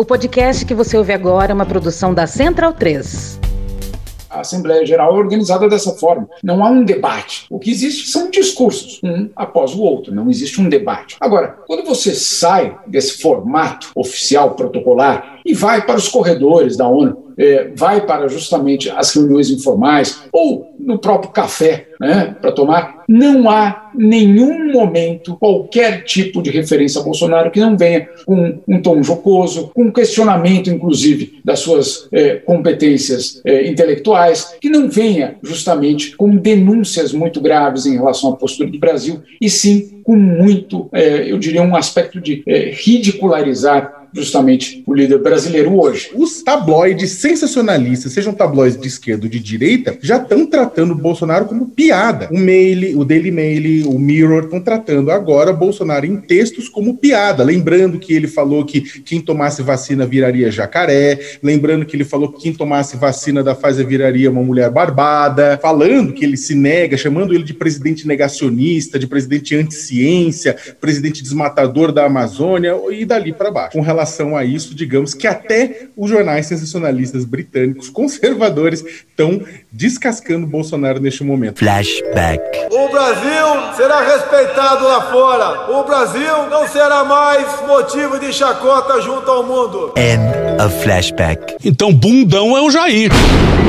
O podcast que você ouve agora é uma produção da Central 3. A Assembleia Geral é organizada dessa forma. Não há um debate. O que existe são discursos, um após o outro. Não existe um debate. Agora, quando você sai desse formato oficial, protocolar, e vai para os corredores da ONU, é, vai para justamente as reuniões informais ou no próprio café né, para tomar, não há nenhum momento qualquer tipo de referência a Bolsonaro que não venha com um tom jocoso, com um questionamento, inclusive, das suas é, competências é, intelectuais, que não venha justamente com denúncias muito graves em relação à postura do Brasil, e sim com muito, é, eu diria, um aspecto de é, ridicularizar justamente o líder brasileiro hoje. Os tabloides sensacionalistas, sejam tabloides de esquerda ou de direita, já estão tratando o Bolsonaro como piada. O Mail, o Daily Mail, o Mirror estão tratando agora Bolsonaro em textos como piada, lembrando que ele falou que quem tomasse vacina viraria jacaré, lembrando que ele falou que quem tomasse vacina da Pfizer viraria uma mulher barbada, falando que ele se nega, chamando ele de presidente negacionista, de presidente anti-ciência, presidente desmatador da Amazônia e dali para baixo. Com relação a isso, digamos que até os jornais sensacionalistas britânicos conservadores estão descascando Bolsonaro neste momento. Flashback. O Brasil será respeitado lá fora. O Brasil não será mais motivo de chacota junto ao mundo. End of flashback. Então, bundão é o Jair.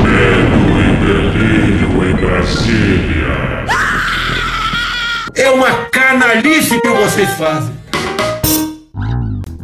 Medo e delírio em Brasília. É uma canalice que vocês fazem.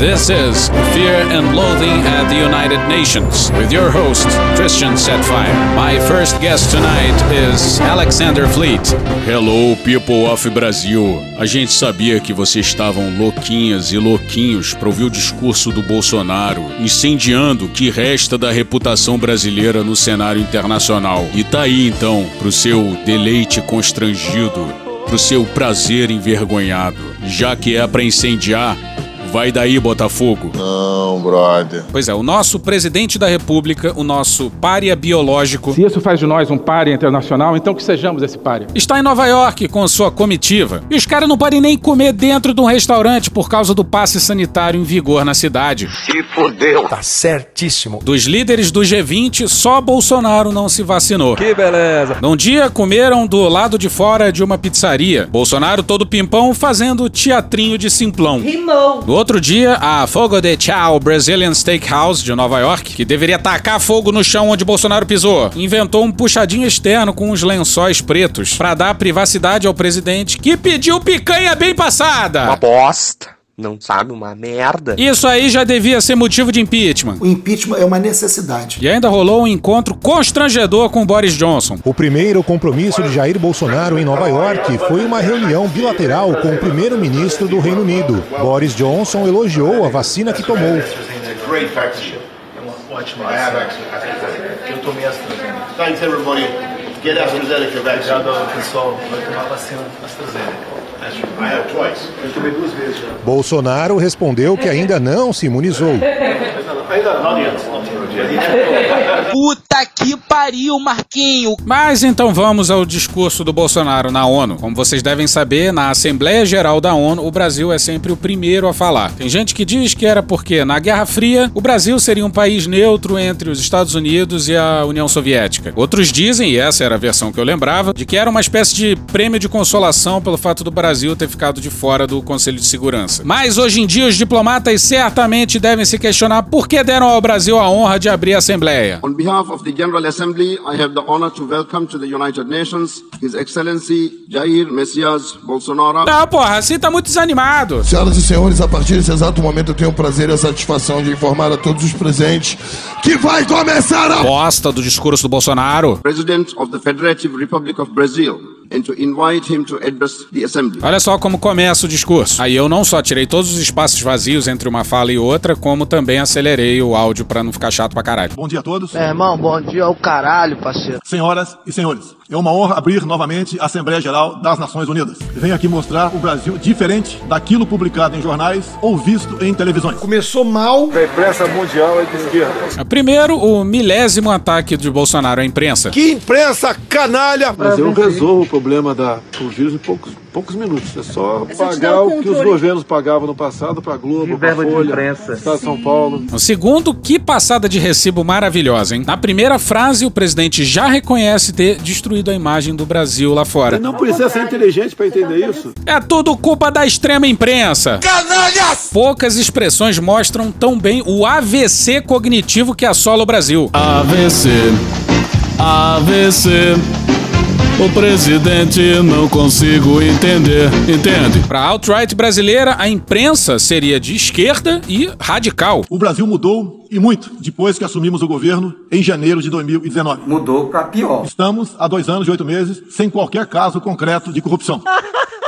This is Fear and Loathing at the United Nations with your host, Christian Setfire. My first guest tonight is Alexander Fleet. Hello, people of Brasil. A gente sabia que vocês estavam louquinhas e louquinhos para ouvir o discurso do Bolsonaro, incendiando o que resta da reputação brasileira no cenário internacional. E tá aí então, pro seu deleite constrangido, pro seu prazer envergonhado. Já que é para incendiar, Vai daí, Botafogo. Não, brother. Pois é, o nosso presidente da República, o nosso pária biológico. Se isso faz de nós um pária internacional, então que sejamos esse pária. Está em Nova York com sua comitiva. E os caras não podem nem comer dentro de um restaurante por causa do passe sanitário em vigor na cidade. Se fodeu. Tá certíssimo. Dos líderes do G20, só Bolsonaro não se vacinou. Que beleza. Num dia comeram do lado de fora de uma pizzaria. Bolsonaro todo pimpão fazendo teatrinho de simplão. Rimou. No outro dia, a Fogo de Chao Brazilian Steakhouse de Nova York, que deveria tacar fogo no chão onde Bolsonaro pisou, inventou um puxadinho externo com uns lençóis pretos para dar privacidade ao presidente, que pediu picanha bem passada. Uma bosta não sabe uma merda. Isso aí já devia ser motivo de impeachment. O impeachment é uma necessidade. E ainda rolou um encontro constrangedor com Boris Johnson. O primeiro compromisso de Jair Bolsonaro em Nova York foi uma reunião bilateral com o primeiro-ministro do Reino Unido. Boris Johnson elogiou a vacina que tomou. Ótimo. Eu tomei AstraZeneca. Thanks everybody. Get AstraZeneca vaccine. Obrigado pessoal. Vai tomar vacina AstraZeneca. Eu tomei duas vezes já. Bolsonaro respondeu que ainda não se imunizou. Não, Puta que pariu, Marquinho! Mas então vamos ao discurso do Bolsonaro na ONU. Como vocês devem saber, na Assembleia Geral da ONU, o Brasil é sempre o primeiro a falar. Tem gente que diz que era porque, na Guerra Fria, o Brasil seria um país neutro entre os Estados Unidos e a União Soviética. Outros dizem, e essa era a versão que eu lembrava, de que era uma espécie de prêmio de consolação pelo fato do Brasil ter ficado de fora do Conselho de Segurança. Mas hoje em dia, os diplomatas certamente devem se questionar por que deram ao Brasil a honra de abrir a Assembleia. On behalf of the General Assembly, I have the honor to welcome to the United Nations His Excellency Jair Messias Bolsonaro. Não, porra, assim tá muito desanimado. Senhoras e senhores, a partir desse exato momento eu tenho o prazer e a satisfação de informar a todos os presentes que vai começar a bosta do discurso do Bolsonaro. President of the Federative Republic of Brazil. And to invite him to address the assembly. Olha só como começa o discurso. Aí eu não só tirei todos os espaços vazios entre uma fala e outra, como também acelerei o áudio para não ficar chato pra caralho. Bom dia a todos. É, irmão, bom dia ao caralho, parceiro. Senhoras e senhores, é uma honra abrir novamente a Assembleia Geral das Nações Unidas. Venho aqui mostrar o Brasil diferente daquilo publicado em jornais ou visto em televisões. Começou mal. A imprensa mundial é de esquerda. Primeiro, o milésimo ataque de Bolsonaro à imprensa. Que imprensa canalha! O Brasil resolve o problema da, do vírus em poucos, poucos minutos. É só pagar o que os governos pagavam no passado para Globo, para Folha, Estado de São Paulo. O segundo, que passada de recibo maravilhosa, hein? Na primeira frase, o presidente já reconhece ter destruído a imagem do Brasil lá fora. Não precisa ser inteligente para entender isso. É tudo culpa da extrema imprensa. Canalhas! Poucas expressões mostram tão bem o AVC cognitivo que assola o Brasil. AVC, AVC. O presidente não consigo entender, entende? Para a alt-right brasileira, a imprensa seria de esquerda e radical. O Brasil mudou e muito depois que assumimos o governo em janeiro de 2019. Mudou para pior. Estamos há dois anos e oito meses sem qualquer caso concreto de corrupção.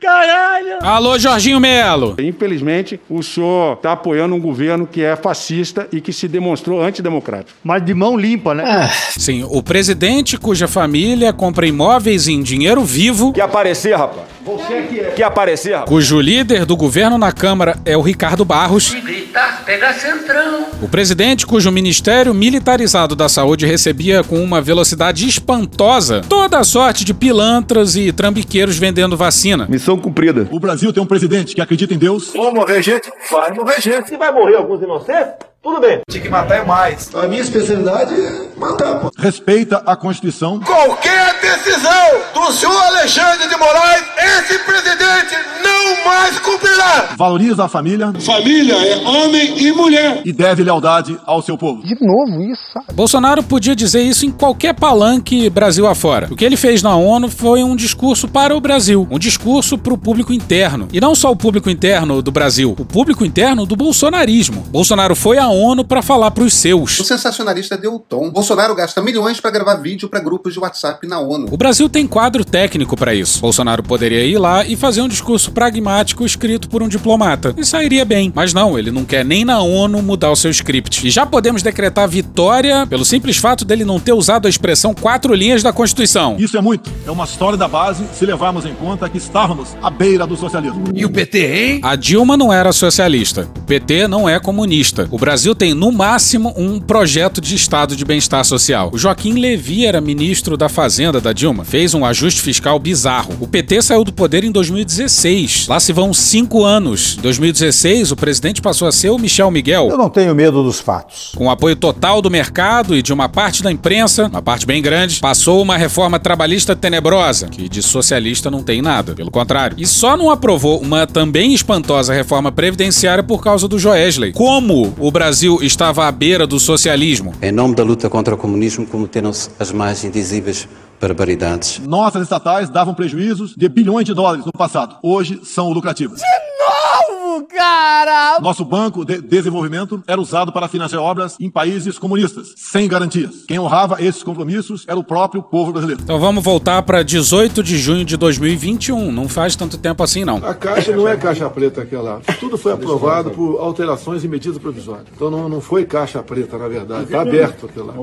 Caralho! Alô, Jorginho Melo! Infelizmente, o senhor está apoiando um governo que é fascista e que se demonstrou antidemocrático. Mas de mão limpa, né? Sim, o presidente cuja família compra imóveis em dinheiro vivo, Quer aparecer, rapaz? Você que é. Quer aparecer, rapaz? cujo líder do governo na Câmara é o Ricardo Barros, Gritar, pega centrão. o presidente cujo Ministério Militarizado da Saúde recebia com uma velocidade espantosa toda a sorte de pilantras e trambiqueiros vendendo vacina. Missão cumprida. O Brasil tem um presidente que acredita em Deus, Vamos morrer gente? Vai morrer gente. Se vai morrer alguns inocentes, tudo bem. Tinha que matar é mais. A minha especialidade é matar, pô. respeita a Constituição, Qualquer decisão do senhor Alexandre de Moraes, esse presidente não mais cumprirá. valoriza a família Família é homem e mulher. e deve lealdade ao seu povo. De novo isso, sabe? Bolsonaro podia dizer isso em qualquer palanque Brasil afora. O que ele fez na ONU foi um discurso para o Brasil, um discurso para o público interno. E não só o público interno do Brasil, o público interno do bolsonarismo. Bolsonaro foi à ONU para falar para os seus. O sensacionalista deu o tom. Bolsonaro gasta milhões para gravar vídeo para grupos de WhatsApp na ONU. O Brasil tem quadro técnico para isso. Bolsonaro poderia ir lá e fazer um discurso pragmático escrito por um diplomata. E sairia bem. Mas não, ele não quer nem na ONU mudar o seu script. E já podemos decretar vitória pelo simples fato dele não ter usado a expressão quatro linhas da Constituição. Isso é muito. É uma história da base se levarmos em conta que estávamos à beira do socialismo. E o PT, hein? A Dilma não era socialista. O PT não é comunista. O Brasil tem, no máximo, um projeto de Estado de bem-estar social. O Joaquim Levy era ministro da Fazenda da Dilma. Fez um ajuste fiscal bizarro. O PT saiu do poder em 2016. Lá se vão cinco anos. Em 2016, o presidente passou a ser o Michel Miguel. Eu não tenho medo dos fatos. Com o apoio total do mercado e de uma parte da imprensa, uma parte bem grande, passou uma reforma trabalhista tenebrosa, que de socialista não tem nada, pelo contrário. E só não aprovou uma também espantosa reforma previdenciária por causa do Joesley. Como o Brasil estava à beira do socialismo? Em nome da luta contra o comunismo, cometeram-se as mais indizíveis barbaridades. Nossas estatais davam prejuízos de bilhões de dólares no passado. Hoje são lucrativas. Novo, cara! Nosso banco de desenvolvimento era usado para financiar obras em países comunistas, sem garantias. Quem honrava esses compromissos era o próprio povo brasileiro. Então vamos voltar para 18 de junho de 2021. Não faz tanto tempo assim, não. A caixa não é caixa preta aquela. Tudo foi aprovado por alterações e medidas provisórias. Então não, não foi caixa preta, na verdade. Está aberto aquilo lá.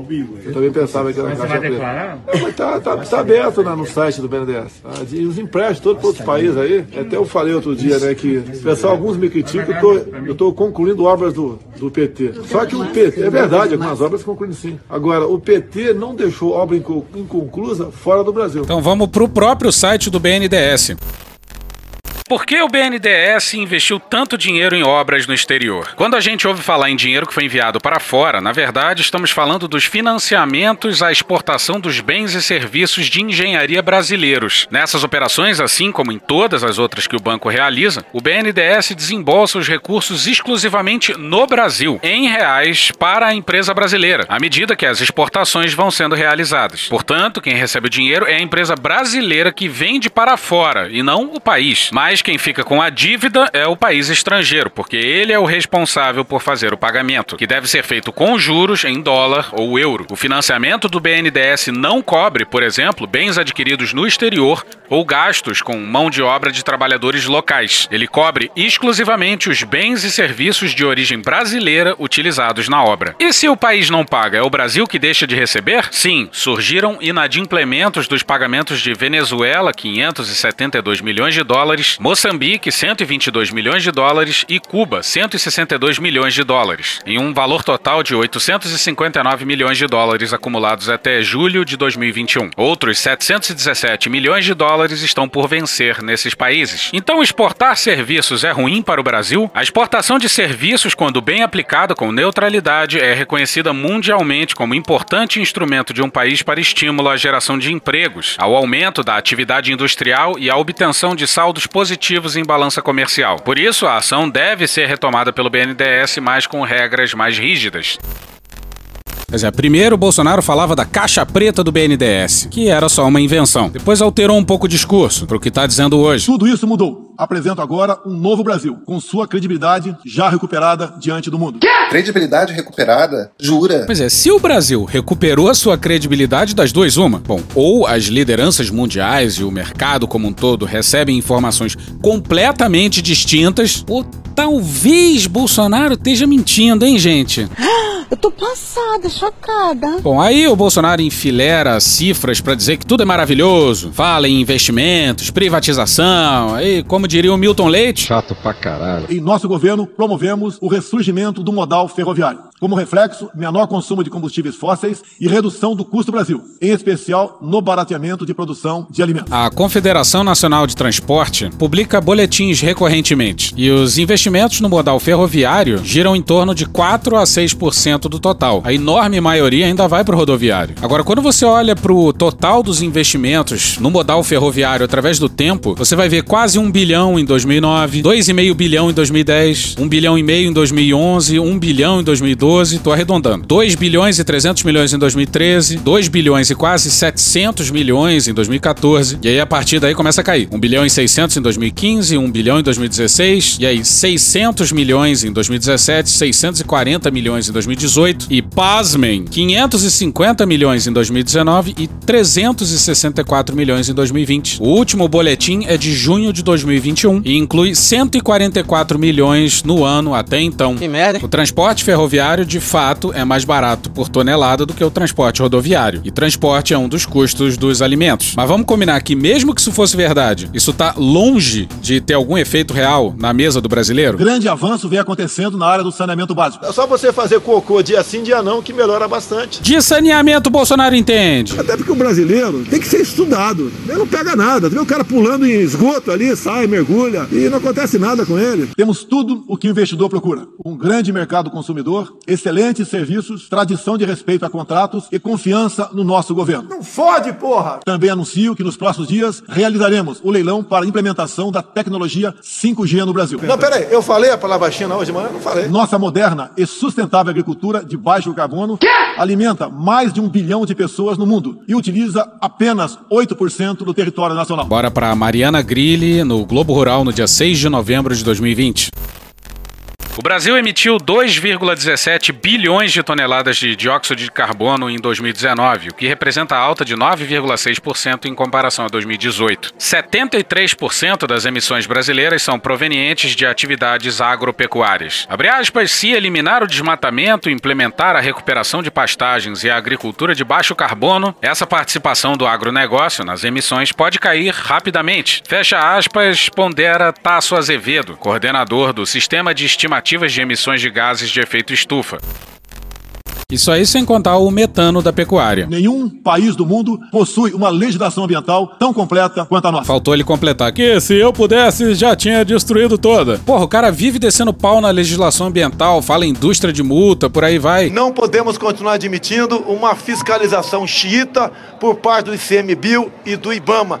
Eu também pensava que era caixa preta. É, mas tá, tá, tá aberto né, no site do BNDES. tá? E os empréstimos todos para outros países aí. Até eu falei outro dia, né, que o pessoal, alguns me eu tô, eu tô concluindo obras do, do PT. Só que o PT, é verdade, algumas obras concluindo sim. Agora, o PT não deixou obra inco- inconclusa fora do Brasil. Então vamos para o próprio site do BNDES. Por que o BNDES investiu tanto dinheiro em obras no exterior? Quando a gente ouve falar em dinheiro que foi enviado para fora, na verdade estamos falando dos financiamentos à exportação dos bens e serviços de engenharia brasileiros. Nessas operações, assim como em todas as outras que o banco realiza, o BNDES desembolsa os recursos exclusivamente no Brasil, em reais, para a empresa brasileira, à medida que as exportações vão sendo realizadas. Portanto, quem recebe o dinheiro é a empresa brasileira que vende para fora e não o país. Mas mas quem fica com a dívida é o país estrangeiro, porque ele é o responsável por fazer o pagamento, que deve ser feito com juros em dólar ou euro. O financiamento do BNDES não cobre, por exemplo, bens adquiridos no exterior ou gastos com mão de obra de trabalhadores locais. Ele cobre exclusivamente os bens e serviços de origem brasileira utilizados na obra. E se o país não paga, é o Brasil que deixa de receber? Sim, surgiram inadimplementos dos pagamentos de Venezuela, 572 milhões de dólares, Moçambique, 122 milhões de dólares e Cuba, 162 milhões de dólares, em um valor total de 859 milhões de dólares acumulados até julho de 2021. Outros 717 milhões de dólares estão por vencer nesses países. Então, exportar serviços é ruim para o Brasil? A exportação de serviços, quando bem aplicada com neutralidade, é reconhecida mundialmente como importante instrumento de um país para estímulo à geração de empregos, ao aumento da atividade industrial e à obtenção de saldos positivos em balança comercial. Por isso, a ação deve ser retomada pelo BNDES, mas com regras mais rígidas. Pois é, primeiro o Bolsonaro falava da caixa preta do BNDES, que era só uma invenção. Depois alterou um pouco o discurso para o que está dizendo hoje. Tudo isso mudou. Apresento agora um novo Brasil, com sua credibilidade já recuperada diante do mundo. Credibilidade recuperada? Jura? Pois é, se o Brasil recuperou a sua credibilidade das duas, uma. Bom, ou as lideranças mundiais e o mercado como um todo recebem informações completamente distintas, ou talvez Bolsonaro esteja mentindo, hein, gente? Eu tô passada, chocada. Bom, aí o Bolsonaro enfilera cifras para dizer que tudo é maravilhoso, fala em investimentos, privatização, aí, como diria o Milton Leite. Chato pra caralho. Em nosso governo, promovemos o ressurgimento do modal ferroviário. Como reflexo, menor consumo de combustíveis fósseis e redução do custo Brasil, em especial no barateamento de produção de alimentos. A Confederação Nacional de Transporte publica boletins recorrentemente e os investimentos no modal ferroviário giram em torno de 4 a 6% do total. A enorme maioria ainda vai para o rodoviário. Agora, quando você olha para o total dos investimentos no modal ferroviário através do tempo, você vai ver quase 1 bilhão em 2009, 2,5 bilhão em 2010, 1 bilhão e meio em 2011, 1 bilhão em 2012, tô arredondando. 2 bilhões e 300 milhões em 2013, 2 bilhões e quase 700 milhões em 2014, e aí a partir daí começa a cair. 1 bilhão e 600 em 2015, 1 bilhão em 2016, e aí 600 milhões em 2017, 640 milhões em 2018 e, pasmem, 550 milhões em 2019 e 364 milhões em 2020. O último boletim é de junho de 2021 e inclui 144 milhões no ano até então. Que merda. O transporte ferroviário, de fato, é mais barato por tonelada do que o transporte rodoviário. E transporte é um dos custos dos alimentos. Mas vamos combinar que, mesmo que isso fosse verdade, isso tá longe de ter algum efeito real na mesa do brasileiro? Grande avanço vem acontecendo na área do saneamento básico. É só você fazer cocô dia sim, dia não, que melhora bastante. De saneamento, Bolsonaro entende. Até porque o brasileiro tem que ser estudado. Ele não pega nada. Vê o cara pulando em esgoto ali, sai, mergulha e não acontece nada com ele. Temos tudo o que o investidor procura: um grande mercado consumidor, excelentes serviços, tradição de respeito a contratos e confiança no nosso governo. Não fode, porra! Também anuncio que nos próximos dias realizaremos o leilão para a implementação da tecnologia 5G no Brasil. Não, peraí, eu falei a palavra China hoje de manhã? Não falei. Nossa moderna e sustentável agricultura de baixo carbono alimenta mais de um bilhão de pessoas no mundo e utiliza apenas 8% do território nacional. Bora para Mariana Grilli no Globo Rural no dia 6 de novembro de 2020. O Brasil emitiu 2,17 bilhões de toneladas de dióxido de carbono em 2019, o que representa alta de 9,6% em comparação a 2018. 73% das emissões brasileiras são provenientes de atividades agropecuárias. Abre aspas, se eliminar o desmatamento, implementar a recuperação de pastagens e a agricultura de baixo carbono, essa participação do agronegócio nas emissões pode cair rapidamente. Fecha aspas, pondera Tasso Azevedo, coordenador do Sistema de Estimativa de emissões de gases de efeito estufa. Isso aí sem contar o metano da pecuária. Nenhum país do mundo possui uma legislação ambiental tão completa quanto a nossa. Faltou ele completar que se eu pudesse já tinha destruído toda. Porra, o cara vive descendo pau na legislação ambiental, fala em indústria de multa, por aí vai. Não podemos continuar admitindo uma fiscalização xiita por parte do ICMBio e do IBAMA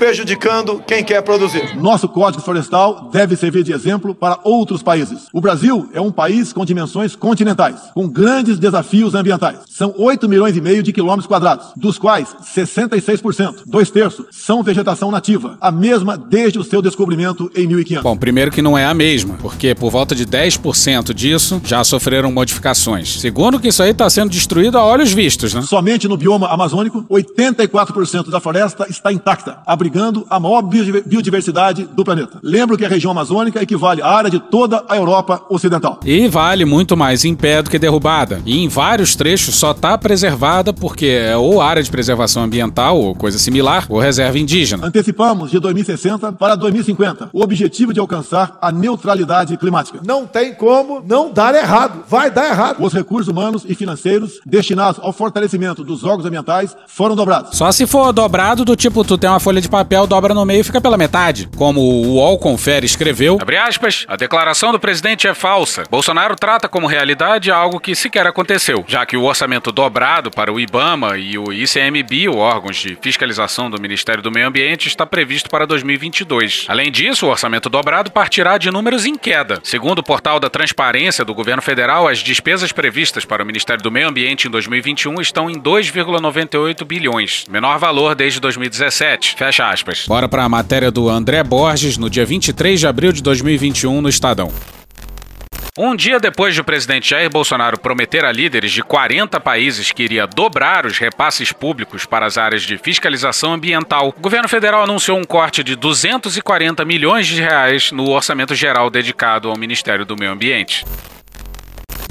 prejudicando quem quer produzir. Nosso Código Florestal deve servir de exemplo para outros países. O Brasil é um país com dimensões continentais, com grandes desafios ambientais. São 8 milhões e meio de quilômetros quadrados, dos quais 66%, dois terços, são vegetação nativa, a mesma desde o seu descobrimento em 1500. Bom, primeiro que não é a mesma, porque por volta de 10% disso já sofreram modificações. Segundo que isso aí está sendo destruído a olhos vistos, né? Somente no bioma amazônico, 84% da floresta está intacta, abrigando a maior biodiversidade do planeta. Lembro que a região amazônica equivale à área de toda a Europa Ocidental. E vale muito mais em pé do que derrubada. E em vários trechos só está preservada porque é ou área de preservação ambiental ou coisa similar, ou reserva indígena. Antecipamos de 2060 para 2050 o objetivo de alcançar a neutralidade climática. Não tem como não dar errado. Vai dar errado. Os recursos humanos e financeiros destinados ao fortalecimento dos órgãos ambientais foram dobrados. Só se for dobrado do tipo, tu tem uma folha de papel, dobra no meio e fica pela metade. Como o UOL Confere escreveu, abre aspas, a declaração do presidente é falsa. Bolsonaro trata como realidade algo que sequer aconteceu, já que o orçamento dobrado para o IBAMA e o ICMBio, órgãos de fiscalização do Ministério do Meio Ambiente, está previsto para 2022. Além disso, o orçamento dobrado partirá de números em queda. Segundo o portal da Transparência do governo federal, as despesas previstas para o Ministério do Meio Ambiente em 2021 estão em 2,98 bilhões, menor valor desde 2017. Fecha aspas. Bora para a matéria do André Borges no dia 23 de abril de 2021 no Estadão. Um dia depois de o presidente Jair Bolsonaro prometer a líderes de 40 países que iria dobrar os repasses públicos para as áreas de fiscalização ambiental, o governo federal anunciou um corte de 240 milhões de reais no orçamento geral dedicado ao Ministério do Meio Ambiente.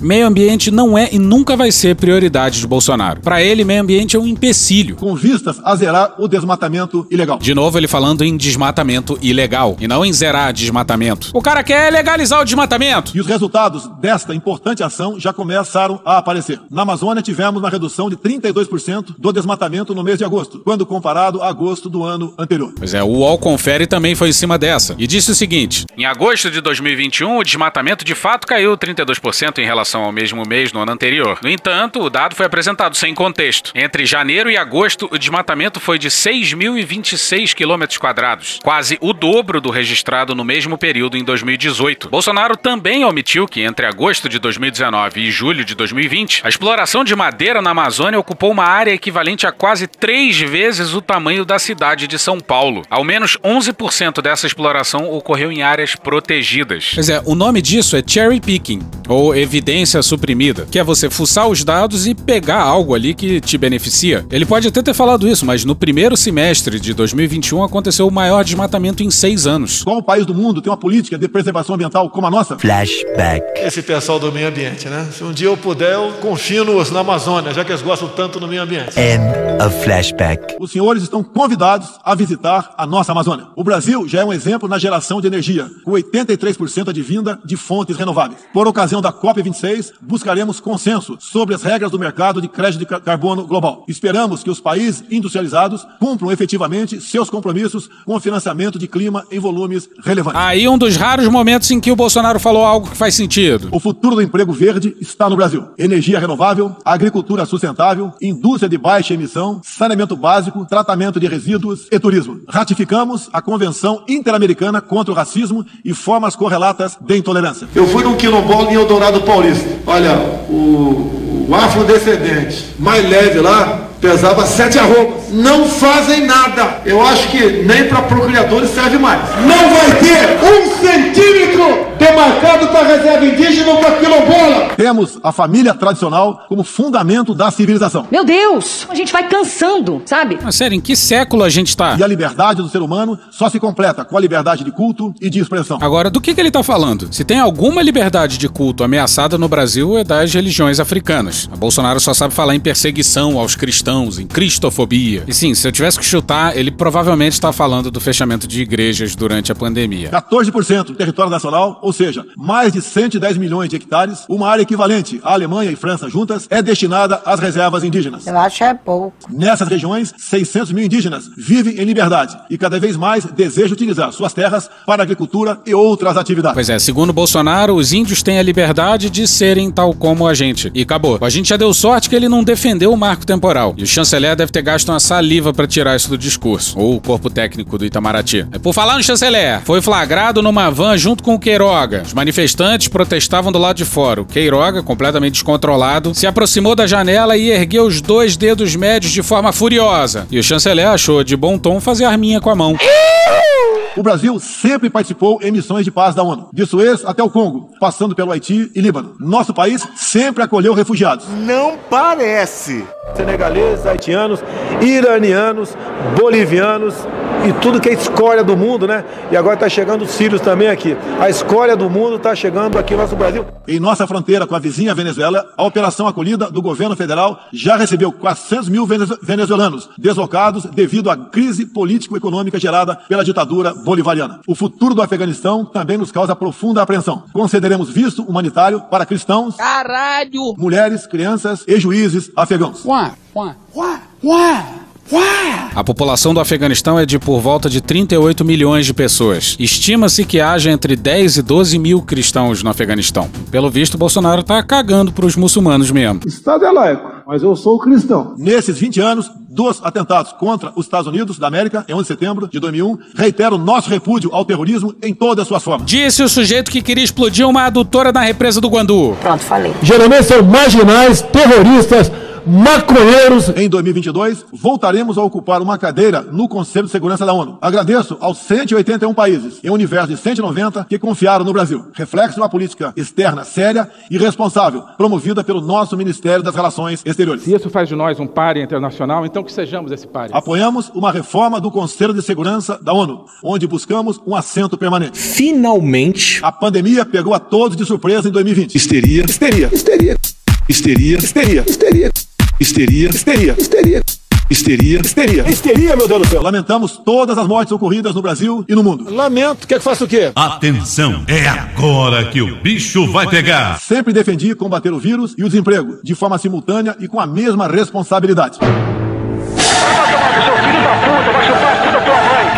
Meio ambiente não é e nunca vai ser prioridade de Bolsonaro. Para ele, meio ambiente é um empecilho. Com vistas a zerar o desmatamento ilegal. De novo, ele falando em desmatamento ilegal e não em zerar desmatamento. O cara quer legalizar o desmatamento. E os resultados desta importante ação já começaram a aparecer. Na Amazônia, tivemos uma redução de 32% do desmatamento no mês de agosto, quando comparado a agosto do ano anterior. Pois é, o UOL Confere também foi em cima dessa e disse o seguinte: em agosto de 2021, o desmatamento de fato caiu 32% em relação ao mesmo mês no ano anterior. No entanto, o dado foi apresentado sem contexto. Entre janeiro e agosto, o desmatamento foi de 6.026 quilômetros quadrados, quase o dobro do registrado no mesmo período em 2018. Bolsonaro também omitiu que entre agosto de 2019 e julho de 2020, a exploração de madeira na Amazônia ocupou uma área equivalente a quase três vezes o tamanho da cidade de São Paulo. Ao menos 11% dessa exploração ocorreu em áreas protegidas. Pois é, o nome disso é cherry picking, ou evidência suprimida, que é você fuçar os dados e pegar algo ali que te beneficia. Ele pode até ter falado isso, mas no primeiro semestre de 2021 aconteceu o maior desmatamento em seis anos. Qual país do mundo tem uma política de preservação ambiental como a nossa? Flashback. Esse pessoal do meio ambiente, né? Se um dia eu puder, eu confino-os na Amazônia, já que eles gostam tanto do meio ambiente. End of flashback. Os senhores estão convidados a visitar a nossa Amazônia. O Brasil já é um exemplo na geração de energia, com 83% de vinda de fontes renováveis. Por ocasião da COP26, buscaremos consenso sobre as regras do mercado de crédito de carbono global. Esperamos que os países industrializados cumpram efetivamente seus compromissos com o financiamento de clima em volumes relevantes. Aí um dos raros momentos em que o Bolsonaro falou algo que faz sentido. O futuro do emprego verde está no Brasil. Energia renovável, agricultura sustentável, indústria de baixa emissão, saneamento básico, tratamento de resíduos e turismo. Ratificamos a Convenção Interamericana contra o Racismo e formas correlatas de intolerância. Eu fui num quilombola em Eldorado Paulista. Olha, o, o afrodescendente mais leve lá pesava sete arrobas. Não fazem nada. Eu acho que nem para procriadores serve mais. Não vai ter um centímetro demarcado para reserva indígena ou para quilombola. Temos a família tradicional como fundamento da civilização. Meu Deus, a gente vai cansando, sabe? Mas sério, em que século a gente tá? E a liberdade do ser humano só se completa com a liberdade de culto e de expressão. Agora, do que, que ele tá falando? Se tem alguma liberdade de culto ameaçada no Brasil, é das religiões africanas. A Bolsonaro só sabe falar em perseguição aos cristãos, em cristofobia. E sim, se eu tivesse que chutar, ele provavelmente está falando do fechamento de igrejas durante a pandemia. 14% do território nacional, ou seja, mais de 110 milhões de hectares, uma área equivalente à Alemanha e França juntas, é destinada às reservas indígenas. Eu acho é pouco. Nessas regiões, 600 mil indígenas vivem em liberdade e cada vez mais desejam utilizar suas terras para agricultura e outras atividades. Pois é, segundo Bolsonaro, os índios têm a liberdade de serem tal como a gente. E acabou. A gente já deu sorte que ele não defendeu o marco temporal. E o chanceler deve ter gasto uma saliva pra tirar isso do discurso, ou o corpo técnico do Itamaraty. É, Por falar no chanceler, foi flagrado numa van junto com o Queiroga. Os manifestantes protestavam do lado de fora. O Queiroga, completamente descontrolado, se aproximou da janela e ergueu os dois dedos médios de forma furiosa. E o chanceler achou de bom tom fazer arminha com a mão. O Brasil sempre participou em missões de paz da ONU, de Suez até o Congo, passando pelo Haiti e Líbano. Nosso país sempre acolheu refugiados. Não parece. Senegaleses, haitianos, iranianos, bolivianos e tudo que é escória do mundo, né? E agora está chegando os sírios também aqui. A escória do mundo está chegando aqui no nosso Brasil. Em nossa fronteira com a vizinha Venezuela, a operação acolhida do governo federal já recebeu 400 mil venez- venezuelanos deslocados devido à crise político-econômica gerada pela ditadura bolivariana. O futuro do Afeganistão também nos causa profunda apreensão. Concederemos visto humanitário para cristãos, Caralho! mulheres, crianças e juízes afegãos. Ué, ué, ué, ué. A população do Afeganistão é de por volta de 38 milhões de pessoas. Estima-se que haja entre 10 e 12 mil cristãos no Afeganistão. Pelo visto, Bolsonaro tá cagando pros muçulmanos mesmo. Estado é laico, mas eu sou cristão. Nesses 20 anos, dos atentados contra os Estados Unidos da América, em 11 de setembro de 2001, reitero nosso repúdio ao terrorismo em todas as suas formas. Disse o sujeito que queria explodir uma adutora na represa do Guandu. Pronto, falei. Geralmente são marginais, terroristas, maconheiros. Em 2022, voltaremos a ocupar uma cadeira no Conselho de Segurança da ONU. Agradeço aos 181 países, em um universo de 190, que confiaram no Brasil. Reflexo de uma política externa séria e responsável, promovida pelo nosso Ministério das Relações Exteriores. Se isso faz de nós um páreo internacional, então que sejamos esse páreo. Apoiamos uma reforma do Conselho de Segurança da ONU, onde buscamos um assento permanente. Finalmente. A pandemia pegou a todos de surpresa em 2020. Histeria. Histeria. Histeria. Histeria. Histeria. Histeria. Histeria. Histeria. Histeria. Histeria. Histeria. Histeria, meu Deus do céu. Lamentamos todas as mortes ocorridas no Brasil e no mundo. Lamento, quer que faça o quê? Atenção, é agora que o bicho vai pegar. Sempre defendi combater o vírus e o desemprego, de forma simultânea e com a mesma responsabilidade.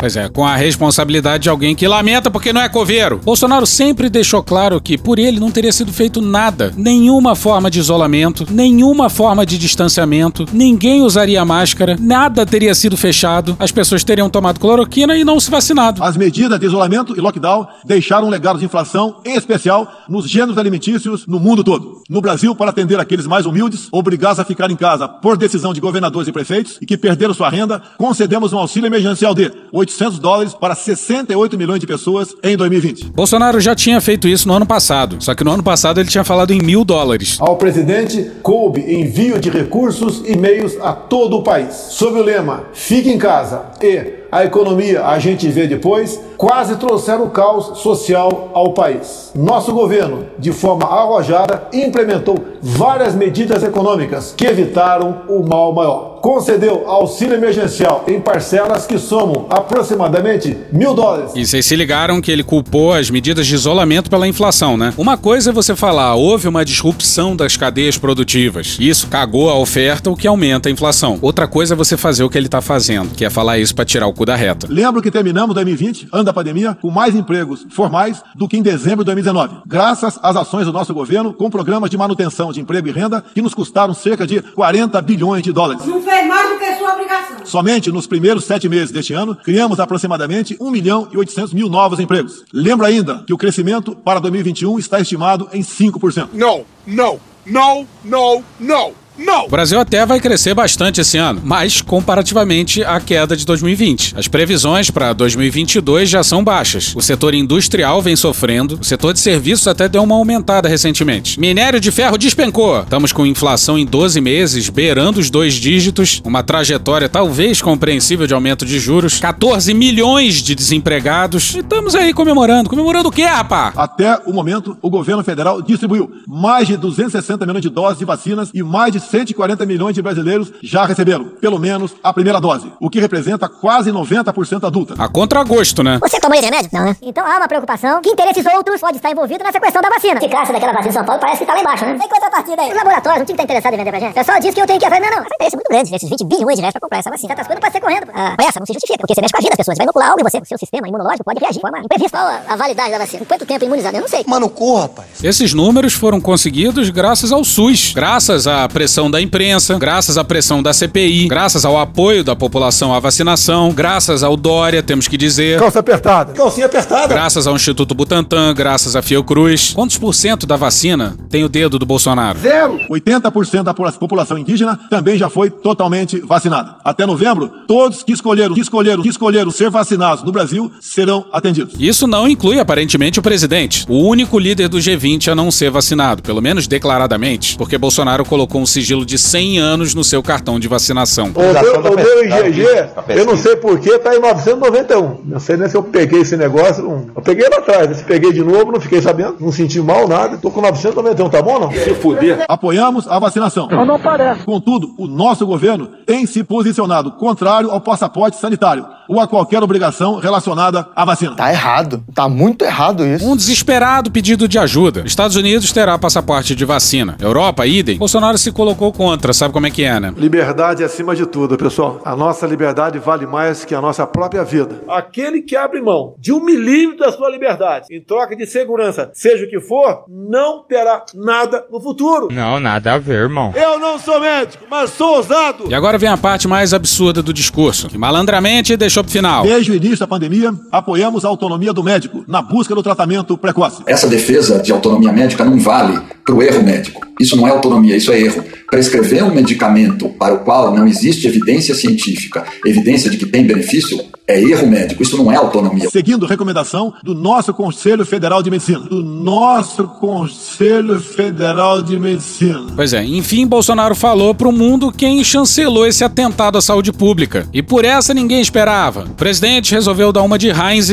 Pois é, com a responsabilidade de alguém que lamenta porque não é coveiro. Bolsonaro sempre deixou claro que por ele não teria sido feito nada, nenhuma forma de isolamento, nenhuma forma de distanciamento, ninguém usaria máscara, nada teria sido fechado, as pessoas teriam tomado cloroquina e não se vacinado. As medidas de isolamento e lockdown deixaram um legado de inflação, em especial nos gêneros alimentícios no mundo todo. No Brasil, para atender aqueles mais humildes, obrigados a ficar em casa por decisão de governadores e prefeitos e que perderam sua renda, concedemos um auxílio emergencial de 800 dólares para 68 milhões de pessoas em 2020. Bolsonaro já tinha feito isso no ano passado, só que no ano passado ele tinha falado em mil dólares. Ao presidente coube envio de recursos e meios a todo o país. Sob o lema Fique em casa e a economia a gente vê depois, quase trouxeram o caos social ao país. Nosso governo, de forma arrojada, implementou várias medidas econômicas que evitaram o mal maior. Concedeu auxílio emergencial em parcelas que somam aproximadamente mil dólares. E vocês se ligaram que ele culpou as medidas de isolamento pela inflação, né? Uma coisa é você falar, houve uma disrupção das cadeias produtivas. Isso cagou a oferta, o que aumenta a inflação. Outra coisa é você fazer o que ele tá fazendo, que é falar isso pra tirar o da reta. Lembro que terminamos 2020, ano da pandemia, com mais empregos formais do que em dezembro de 2019. Graças às ações do nosso governo, com programas de manutenção de emprego e renda que nos custaram cerca de 40 bilhões de dólares. Não fez mais do que sua obrigação. Somente nos primeiros sete meses deste ano, criamos aproximadamente 1 milhão e 800 mil novos empregos. Lembro ainda que o crescimento para 2021 está estimado em 5%. Não, não, não, não, não. Não! O Brasil até vai crescer bastante esse ano, mas comparativamente à queda de 2020. As previsões para 2022 já são baixas. O setor industrial vem sofrendo, o setor de serviços até deu uma aumentada recentemente. Minério de ferro despencou. Estamos com inflação em 12 meses, beirando os dois dígitos, uma trajetória talvez compreensível de aumento de juros, 14 milhões de desempregados. E estamos aí comemorando. Comemorando o quê, rapá? Até o momento, o governo federal distribuiu mais de 260 milhões de doses de vacinas e mais de 140 milhões de brasileiros já receberam, pelo menos, a primeira dose, o que representa quase 90% adulta. A contragosto, né? Você tomou esse remédio? Não, né? Então há uma preocupação que interesses outros podem estar envolvidos nessa questão da vacina. A eficácia daquela vacina em São Paulo parece que tá lá embaixo, né? Tem contrapartida aí. Os laboratórios não tinham que estar interessados em vender pra gente. É só disso que eu tenho que fazer. Não, não. Faz interesse muito grande, esses 20 bilhões de reais pra comprar essa vacina. Certas coisas não pode ser correndo. Ah, essa não se justifica, porque você mexe com a vida das pessoas. Vai inocular algo e você, o seu sistema imunológico pode reagir de forma imprevista. Qual a, a validade da vacina? Quanto tempo imunizado? Eu não sei. Mano, corra, rapaz. Esses números foram conseguidos graças ao SUS, graças à pressão pressão da imprensa, graças à pressão da CPI, graças ao apoio da população à vacinação, graças ao Dória, temos que dizer. Calça apertada. Calcinha apertada. Graças ao Instituto Butantan, graças à Fiocruz. Quantos por cento da vacina tem o dedo do Bolsonaro? Zero. 80% da população indígena também já foi totalmente vacinada. Até novembro, todos que escolheram, que escolheram, que escolheram ser vacinados no Brasil serão atendidos. Isso não inclui aparentemente o presidente, o único líder do G20 a não ser vacinado, pelo menos declaradamente, porque Bolsonaro colocou um sigilo de 100 anos no seu cartão de vacinação. O meu, o meu IgG, eu não sei porquê, tá em 991. Não sei nem se eu peguei esse negócio. Eu peguei lá atrás, se peguei de novo, não fiquei sabendo, não senti mal, nada. Tô com 991, tá bom não? Se fuder. Apoiamos a vacinação. Mas não parece. Contudo, o nosso governo tem se posicionado contrário ao passaporte sanitário ou a qualquer obrigação relacionada à vacina. Tá errado. Tá muito errado isso. Um desesperado pedido de ajuda. Estados Unidos terá passaporte de vacina. Europa, idem. Bolsonaro se colocou contra, sabe como é que é, né? Liberdade acima de tudo, pessoal. A nossa liberdade vale mais que a nossa própria vida. Aquele que abre mão de um milímetro da sua liberdade em troca de segurança, seja o que for, não terá nada no futuro. Não, nada a ver, irmão. Eu não sou médico, mas sou ousado. E agora vem a parte mais absurda do discurso, que malandramente deixou final. Desde o início da pandemia, apoiamos a autonomia do médico na busca do tratamento precoce. Essa defesa de autonomia médica não vale para o erro médico. Isso não é autonomia, isso é erro. Prescrever um medicamento para o qual não existe evidência científica, evidência de que tem benefício, é erro médico. Isso não é autonomia. Seguindo recomendação do nosso Conselho Federal de Medicina. Do nosso Conselho Federal de Medicina. Pois é, enfim, Bolsonaro falou pro mundo quem chancelou esse atentado à saúde pública. E por essa ninguém esperava. O presidente resolveu dar uma de Heinz.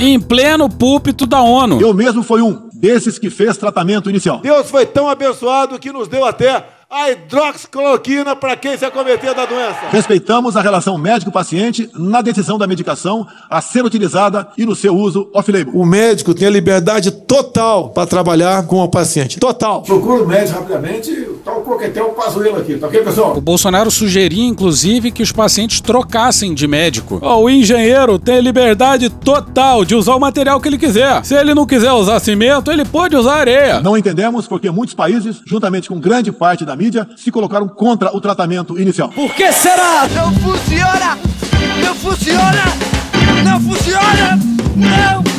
Em pleno púlpito da ONU. Eu mesmo fui um desses que fez tratamento inicial. Deus foi tão abençoado que nos deu até a hidroxicloroquina para quem se acometer da doença. Respeitamos a relação médico-paciente na decisão da medicação a ser utilizada e no seu uso off-label. O médico tem a liberdade total para trabalhar com o paciente. Total. Procura o médico rapidamente, tá o coquetel pazuelo aqui, tá ok, pessoal? O Bolsonaro sugeria, inclusive, que os pacientes trocassem de médico. Oh, o engenheiro tem liberdade total de usar o material que ele quiser. Se ele não quiser usar cimento, ele pode usar areia. Não entendemos porque muitos países, juntamente com grande parte da mídia, se colocaram contra o tratamento inicial. Por que será? Não funciona! Não funciona! Não funciona! Não!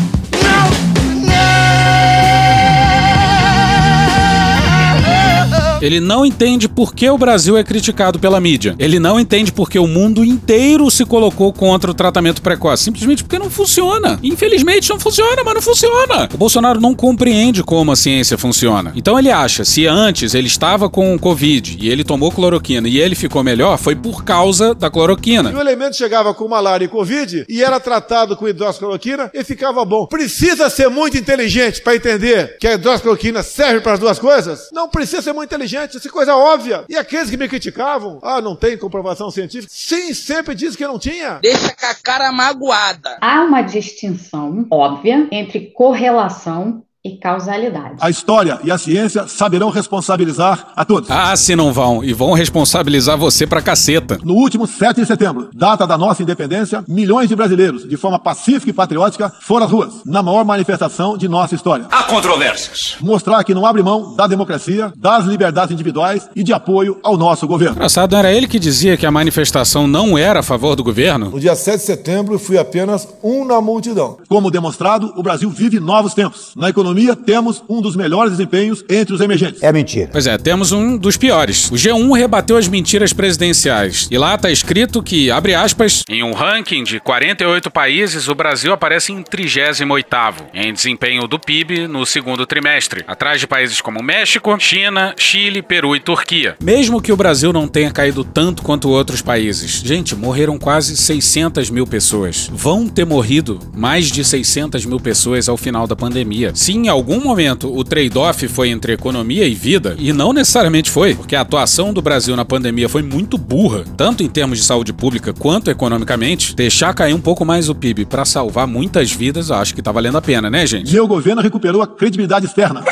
Ele não entende por que o Brasil é criticado pela mídia. Ele não entende por que o mundo inteiro se colocou contra o tratamento precoce. Simplesmente porque não funciona. Infelizmente não funciona, mas não funciona. O Bolsonaro não compreende como a ciência funciona. Então ele acha, se antes ele estava com Covid e ele tomou cloroquina e ele ficou melhor, foi por causa da cloroquina. E o elemento chegava com malária e Covid e era tratado com hidroxicloroquina e ficava bom. Precisa ser muito inteligente para entender que a hidroxicloroquina serve para as duas coisas? Não precisa ser muito inteligente inteligente, isso é coisa óbvia. E aqueles que me criticavam, ah, não tem comprovação científica. Sim, sempre disse que não tinha. Deixa com a cara magoada. Há uma distinção óbvia entre correlação e causalidade. A história e a ciência saberão responsabilizar a todos. Ah, se não vão. E vão responsabilizar você pra caceta. No último 7 de setembro, data da nossa independência, milhões de brasileiros, de forma pacífica e patriótica, foram às ruas, na maior manifestação de nossa história. Há controvérsias. Mostrar que não abre mão da democracia, das liberdades individuais e de apoio ao nosso governo. Engraçado, não era ele que dizia que a manifestação não era a favor do governo? No dia 7 de setembro, fui apenas um na multidão. Como demonstrado, o Brasil vive novos tempos. Na economia, temos um dos melhores desempenhos entre os emergentes. É mentira. Pois é, temos um dos piores. O G1 rebateu as mentiras presidenciais. E lá tá escrito que, abre aspas, em um ranking de 48 países, o Brasil aparece em 38º em desempenho do PIB no segundo trimestre, atrás de países como México, China, Chile, Peru e Turquia. Mesmo que o Brasil não tenha caído tanto quanto outros países. Gente, morreram quase 600 mil pessoas. Vão ter morrido mais de 600 mil pessoas ao final da pandemia. Sim, em algum momento o trade-off foi entre economia e vida, e não necessariamente foi, porque a atuação do Brasil na pandemia foi muito burra, tanto em termos de saúde pública quanto economicamente. Deixar cair um pouco mais o PIB para salvar muitas vidas, acho que tá valendo a pena, né, gente? Meu governo recuperou a credibilidade externa.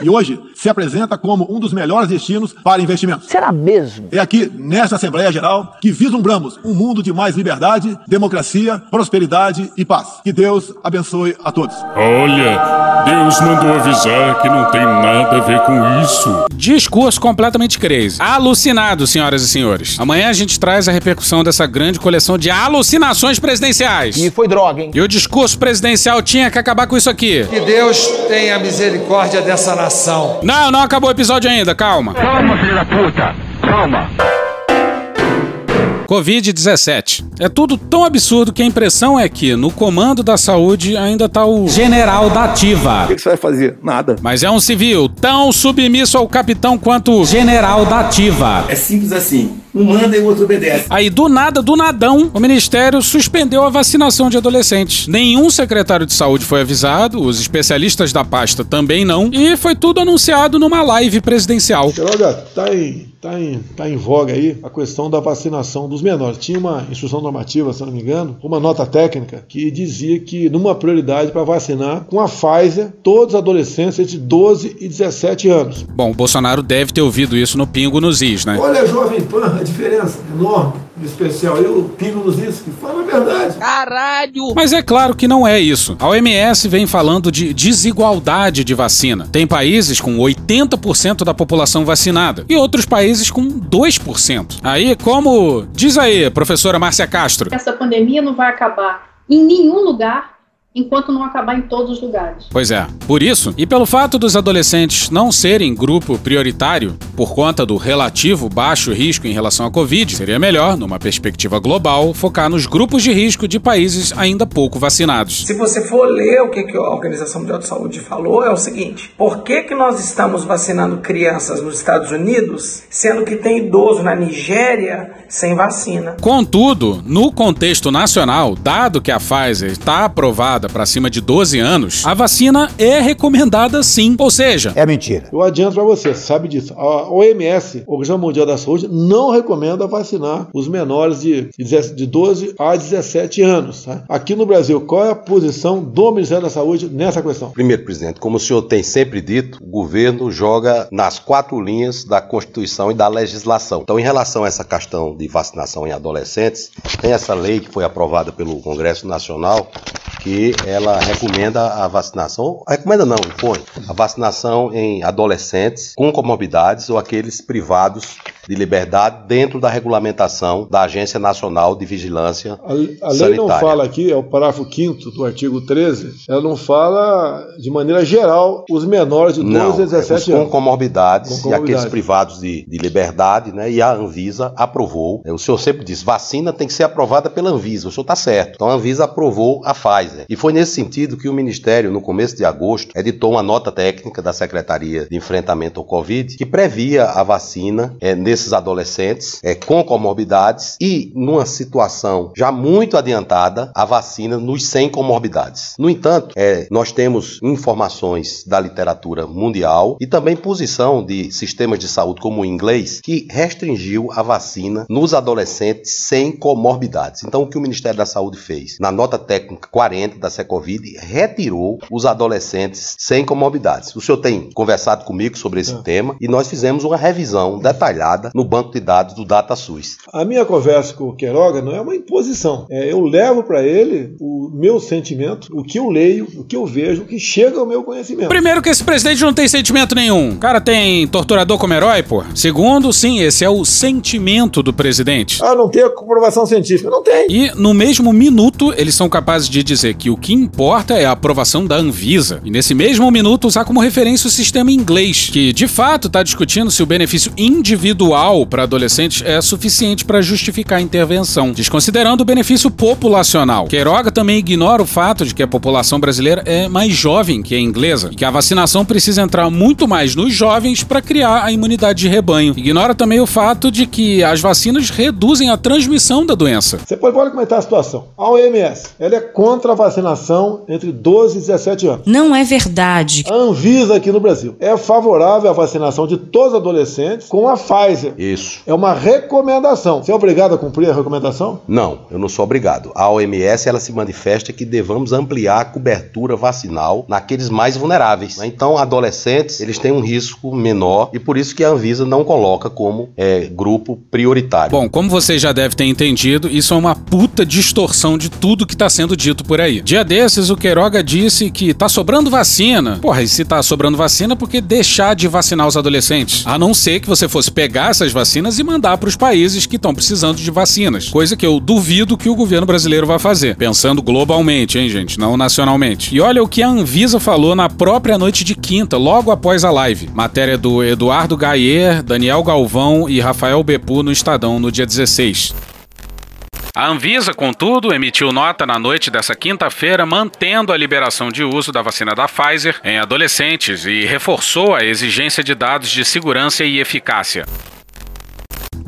E hoje, se apresenta como um dos melhores destinos para investimentos. Será mesmo? É aqui, nesta Assembleia Geral, que vislumbramos um mundo de mais liberdade, democracia, prosperidade e paz. Que Deus abençoe a todos. Olha, Deus mandou avisar que não tem nada a ver com isso. Discurso completamente crazy. Alucinado, senhoras e senhores. Amanhã a gente traz a repercussão dessa grande coleção de alucinações presidenciais. E foi droga, hein? E o discurso presidencial tinha que acabar com isso aqui. Que Deus tenha misericórdia dessa nação. Não, não acabou o episódio ainda, calma. Calma, filho da puta. Calma. Covid-17. É tudo tão absurdo que a impressão é que no comando da saúde ainda tá o general da ativa. O que você vai fazer? Nada. Mas é um civil tão submisso ao capitão quanto o general da ativa. É simples assim. Um manda e o outro obedece. Aí, do nada, do nadão, o ministério suspendeu a vacinação de adolescentes. Nenhum secretário de saúde foi avisado, os especialistas da pasta também não, e foi tudo anunciado numa live presidencial. Olha, tá em, tá, em, tá em voga aí a questão da vacinação dos menores. Tinha uma instrução normativa, se não me engano, uma nota técnica que dizia que numa prioridade para vacinar com a Pfizer todos os adolescentes entre 12 e 17 anos. Bom, o Bolsonaro deve ter ouvido isso no Pingo nos Is, né? Olha, Jovem Pan, a diferença enorme, em especial eu, Pingo nos Is, que fala a verdade. Caralho! Mas é claro que não é isso. A OMS vem falando de desigualdade de vacina. Tem países com 80% da população vacinada e outros países com 2%. Aí, como diz aí, professora Márcia Castro, Essa pandemia não vai acabar em nenhum lugar enquanto não acabar em todos os lugares. Pois é. Por isso, e pelo fato dos adolescentes não serem grupo prioritário, por conta do relativo baixo risco em relação à Covid, seria melhor, numa perspectiva global, focar nos grupos de risco de países ainda pouco vacinados. Se você for ler o que que a Organização Mundial de Saúde falou, é o seguinte: por que, que nós estamos vacinando crianças nos Estados Unidos, sendo que tem idoso na Nigéria sem vacina? Contudo, no contexto nacional, dado que a Pfizer está aprovada para cima de 12 anos, a vacina é recomendada sim. Ou seja, É mentira. Eu adianto para você, sabe disso. A OMS, Organização Mundial da Saúde, não recomenda vacinar os menores de, de 12 a 17 anos. tá? Aqui no Brasil, qual é a posição do Ministério da Saúde nessa questão? Primeiro, presidente, como o senhor tem sempre dito, o governo joga nas quatro linhas da Constituição e da legislação. Então, em relação a essa questão de vacinação em adolescentes, tem essa lei que foi aprovada pelo Congresso Nacional que ela recomenda a vacinação, recomenda não, impõe, a vacinação em adolescentes com comorbidades ou aqueles privados de liberdade dentro da regulamentação da Agência Nacional de Vigilância A, a lei Sanitária. não fala aqui, é o parágrafo 5 do artigo 13, ela não fala de maneira geral os menores de 12 Não, a 17 os com anos. comorbidades, Com e comorbidades. aqueles privados de, de liberdade, né? E a Anvisa aprovou. O senhor sempre diz, vacina tem que ser aprovada pela Anvisa. O senhor está certo. Então a Anvisa aprovou a Pfizer. E foi nesse sentido que o Ministério, no começo de agosto, editou uma nota técnica da Secretaria de Enfrentamento ao Covid que previa a vacina eh, nesses adolescentes eh, com comorbidades e, numa situação já muito adiantada, a vacina nos sem comorbidades. No entanto, eh, nós temos informações da literatura mundial e também posição de sistemas de saúde como o inglês que restringiu a vacina nos adolescentes sem comorbidades. Então, o que o Ministério da Saúde fez? Na nota técnica 40 da Secovid, retirou os adolescentes sem comorbidades. O senhor tem conversado comigo sobre esse tema e nós fizemos uma revisão detalhada no banco de dados do DataSUS. A minha conversa com o Queiroga não é uma imposição. É, eu levo para ele o meu sentimento, o que eu leio, o que eu vejo, o que chega ao meu conhecimento. Primeiro que esse presidente não tem sentimento nenhum. O cara tem torturador como herói, pô. Segundo, sim, esse é o sentimento do presidente. Ah, não tem a comprovação científica. Não tem. E no mesmo minuto, eles são capazes de dizer que o que importa é a aprovação da Anvisa. E nesse mesmo minuto, usar como referência o sistema inglês, que de fato está discutindo se o benefício individual para adolescentes é suficiente para justificar a intervenção, desconsiderando o benefício populacional. Queiroga também ignora o fato de que a população brasileira é mais jovem que a inglesa e que a vacinação precisa entrar muito mais nos jovens para criar a imunidade de rebanho. Ignora também o fato de que as vacinas reduzem a transmissão da doença. Você pode tá a situação. A OMS, ela é contra a vacinação entre 12 e 17 anos. Não é verdade. A Anvisa aqui no Brasil é favorável à vacinação de todos os adolescentes com a Pfizer. Isso. É uma recomendação. Você é obrigado a cumprir a recomendação? Não, eu não sou obrigado. A OMS ela se manifesta que devamos ampliar a cobertura vacinal naqueles mais vulneráveis. Então, adolescentes eles têm um risco menor e por isso que a Anvisa não coloca como é, grupo prioritário. Bom, como você já deve ter entendido, isso é uma puta distorção de tudo que tá sendo dito por aí. Dia desses, o Queiroga disse que tá sobrando vacina. Porra, e se tá sobrando vacina, por que deixar de vacinar os adolescentes? A não ser que você fosse pegar essas vacinas e mandar para os países que estão precisando de vacinas. Coisa que eu duvido que o governo brasileiro vai fazer. Pensando globalmente, hein, gente? Não nacionalmente. E olha o que a Anvisa falou na própria noite de quinta, logo após a live. Matéria do Eduardo Gayer, Daniel Galvão e Rafael Bepu no Estadão no dia 16. A Anvisa, contudo, emitiu nota na noite dessa quinta-feira mantendo a liberação de uso da vacina da Pfizer em adolescentes e reforçou a exigência de dados de segurança e eficácia.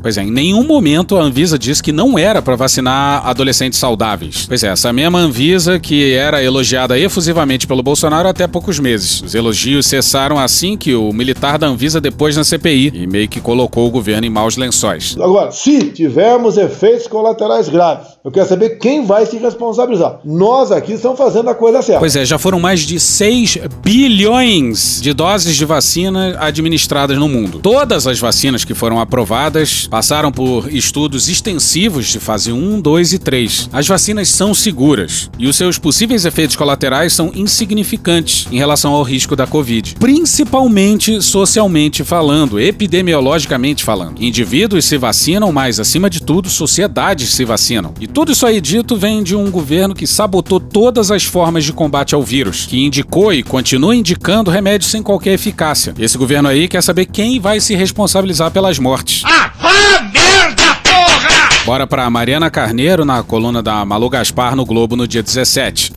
Pois é, em nenhum momento a Anvisa disse que não era para vacinar adolescentes saudáveis. Pois é, essa mesma Anvisa que era elogiada efusivamente pelo Bolsonaro até poucos meses. Os elogios cessaram assim que o militar da Anvisa depois na CPI e meio que colocou o governo em maus lençóis. Agora, se tivermos efeitos colaterais graves, eu quero saber quem vai se responsabilizar. Nós aqui estamos fazendo a coisa certa. Pois é, já foram mais de 6 bilhões de doses de vacina administradas no mundo. Todas as vacinas que foram aprovadas passaram por estudos extensivos de fase 1, 2 e 3. As vacinas são seguras e os seus possíveis efeitos colaterais são insignificantes em relação ao risco da Covid, principalmente socialmente falando, epidemiologicamente falando. Indivíduos se vacinam, mas acima de tudo, sociedades se vacinam. E tudo isso aí dito vem de um governo que sabotou todas as formas de combate ao vírus, que indicou e continua indicando remédios sem qualquer eficácia. Esse governo aí quer saber quem vai se responsabilizar pelas mortes. Ah! Bora pra Mariana Carneiro na coluna da Malu Gaspar no Globo no dia 17.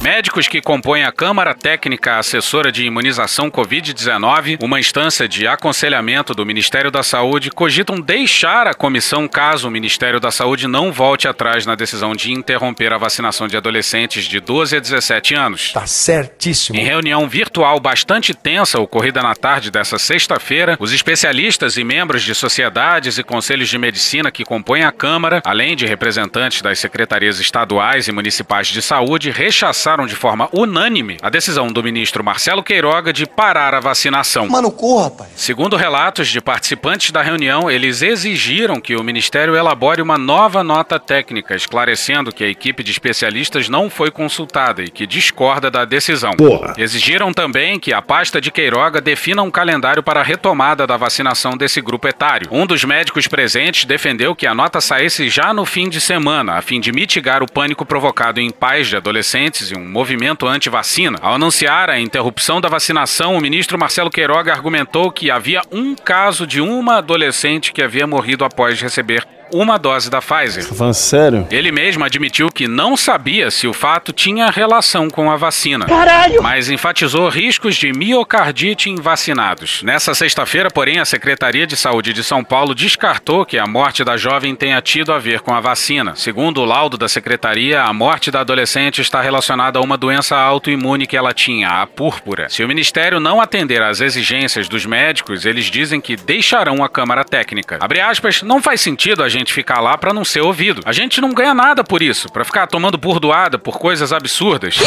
Médicos que compõem a Câmara Técnica Assessora de Imunização Covid-19, uma instância de aconselhamento do Ministério da Saúde, cogitam deixar a comissão caso o Ministério da Saúde não volte atrás na decisão de interromper a vacinação de adolescentes de 12 a 17 anos. Tá certíssimo. Em reunião virtual bastante tensa ocorrida na tarde dessa sexta-feira, os especialistas e membros de sociedades e conselhos de medicina que compõem a Câmara, além de representantes das secretarias estaduais e municipais de saúde, rechaçaram de forma unânime a decisão do ministro Marcelo Queiroga de parar a vacinação. Mano, corra, rapaz. Segundo relatos de participantes da reunião, eles exigiram que o ministério elabore uma nova nota técnica, esclarecendo que a equipe de especialistas não foi consultada e que discorda da decisão. Porra. Exigiram também que a pasta de Queiroga defina um calendário para a retomada da vacinação desse grupo etário. Um dos médicos presentes defendeu que a nota saísse já no fim de semana, a fim de mitigar o pânico provocado em pais de adolescentes e um movimento anti-vacina. Ao anunciar a interrupção da vacinação, o ministro Marcelo Queiroga argumentou que havia um caso de uma adolescente que havia morrido após receber uma dose da Pfizer. Falando sério? Ele mesmo admitiu que não sabia se o fato tinha relação com a vacina. Caralho! Mas enfatizou riscos de miocardite em vacinados. Nessa sexta-feira, porém, a Secretaria de Saúde de São Paulo descartou que a morte da jovem tenha tido a ver com a vacina. Segundo o laudo da secretaria, a morte da adolescente está relacionada a uma doença autoimune que ela tinha, a púrpura. Se o ministério não atender às exigências dos médicos, eles dizem que deixarão a Câmara Técnica. Abre aspas, não faz sentido a gente ficar lá para não ser ouvido. A gente não ganha nada por isso, para ficar tomando burdoada por coisas absurdas.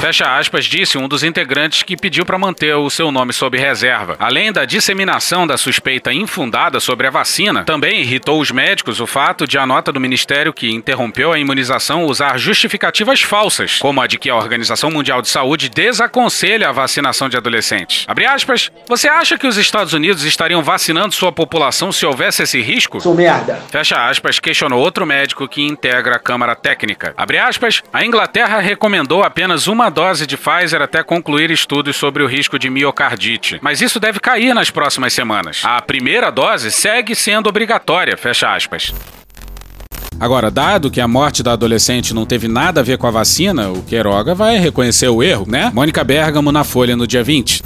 Fecha aspas, disse um dos integrantes que pediu para manter o seu nome sob reserva. Além da disseminação da suspeita infundada sobre a vacina, também irritou os médicos o fato de a nota do ministério que interrompeu a imunização usar justificativas falsas, como a de que a Organização Mundial de Saúde desaconselha a vacinação de adolescentes. Abre aspas, você acha que os Estados Unidos estariam vacinando sua população se houvesse esse risco? Sou merda. Fecha aspas, questionou outro médico que integra a Câmara Técnica. Abre aspas, a Inglaterra recomendou apenas uma dose de Pfizer até concluir estudos sobre o risco de miocardite. Mas isso deve cair nas próximas semanas. A primeira dose segue sendo obrigatória, fecha aspas. Agora, dado que a morte da adolescente não teve nada a ver com a vacina, o Queiroga vai reconhecer o erro, né? Mônica Bergamo na Folha no dia 20.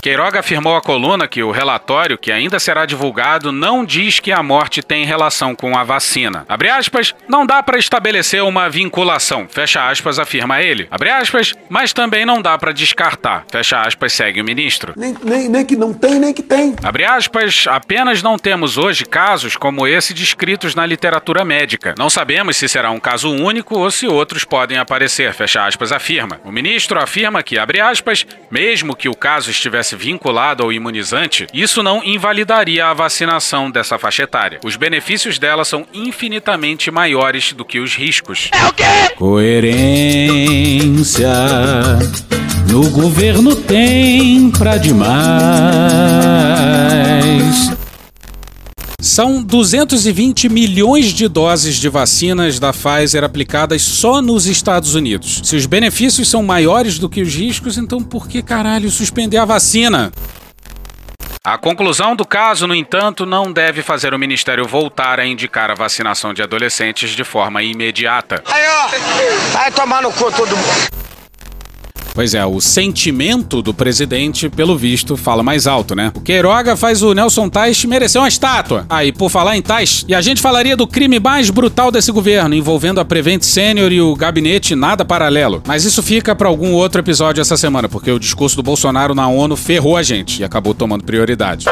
Queiroga afirmou à coluna que o relatório, que ainda será divulgado, não diz que a morte tem relação com a vacina. Abre aspas, não dá para estabelecer uma vinculação, fecha aspas, afirma ele. Abre aspas, mas também não dá para descartar, fecha aspas, segue o ministro. Nem, nem, nem que não tem, nem que tem. Abre aspas, apenas não temos hoje casos como esse descritos na literatura médica. Não sabemos se será um caso único ou se outros podem aparecer, fecha aspas, afirma. O ministro afirma que, abre aspas, mesmo que o caso estivesse vinculado ao imunizante, isso não invalidaria a vacinação dessa faixa etária. Os benefícios dela são infinitamente maiores do que os riscos. É o quê? Coerência no governo tem pra demais. São 220 milhões de doses de vacinas da Pfizer aplicadas só nos Estados Unidos. Se os benefícios são maiores do que os riscos, então por que caralho suspender a vacina? A conclusão do caso, no entanto, não deve fazer o Ministério voltar a indicar a vacinação de adolescentes de forma imediata. Aí, ó. Vai tomar no cu todo mundo. Pois é, o sentimento do presidente, pelo visto, fala mais alto, né? O Queiroga faz o Nelson Tais merecer uma estátua. Aí, ah, por falar em Tais, e a gente falaria do crime mais brutal desse governo, envolvendo a Prevent Senior e o gabinete nada paralelo. Mas isso fica para algum outro episódio essa semana, porque o discurso do Bolsonaro na ONU ferrou a gente e acabou tomando prioridade.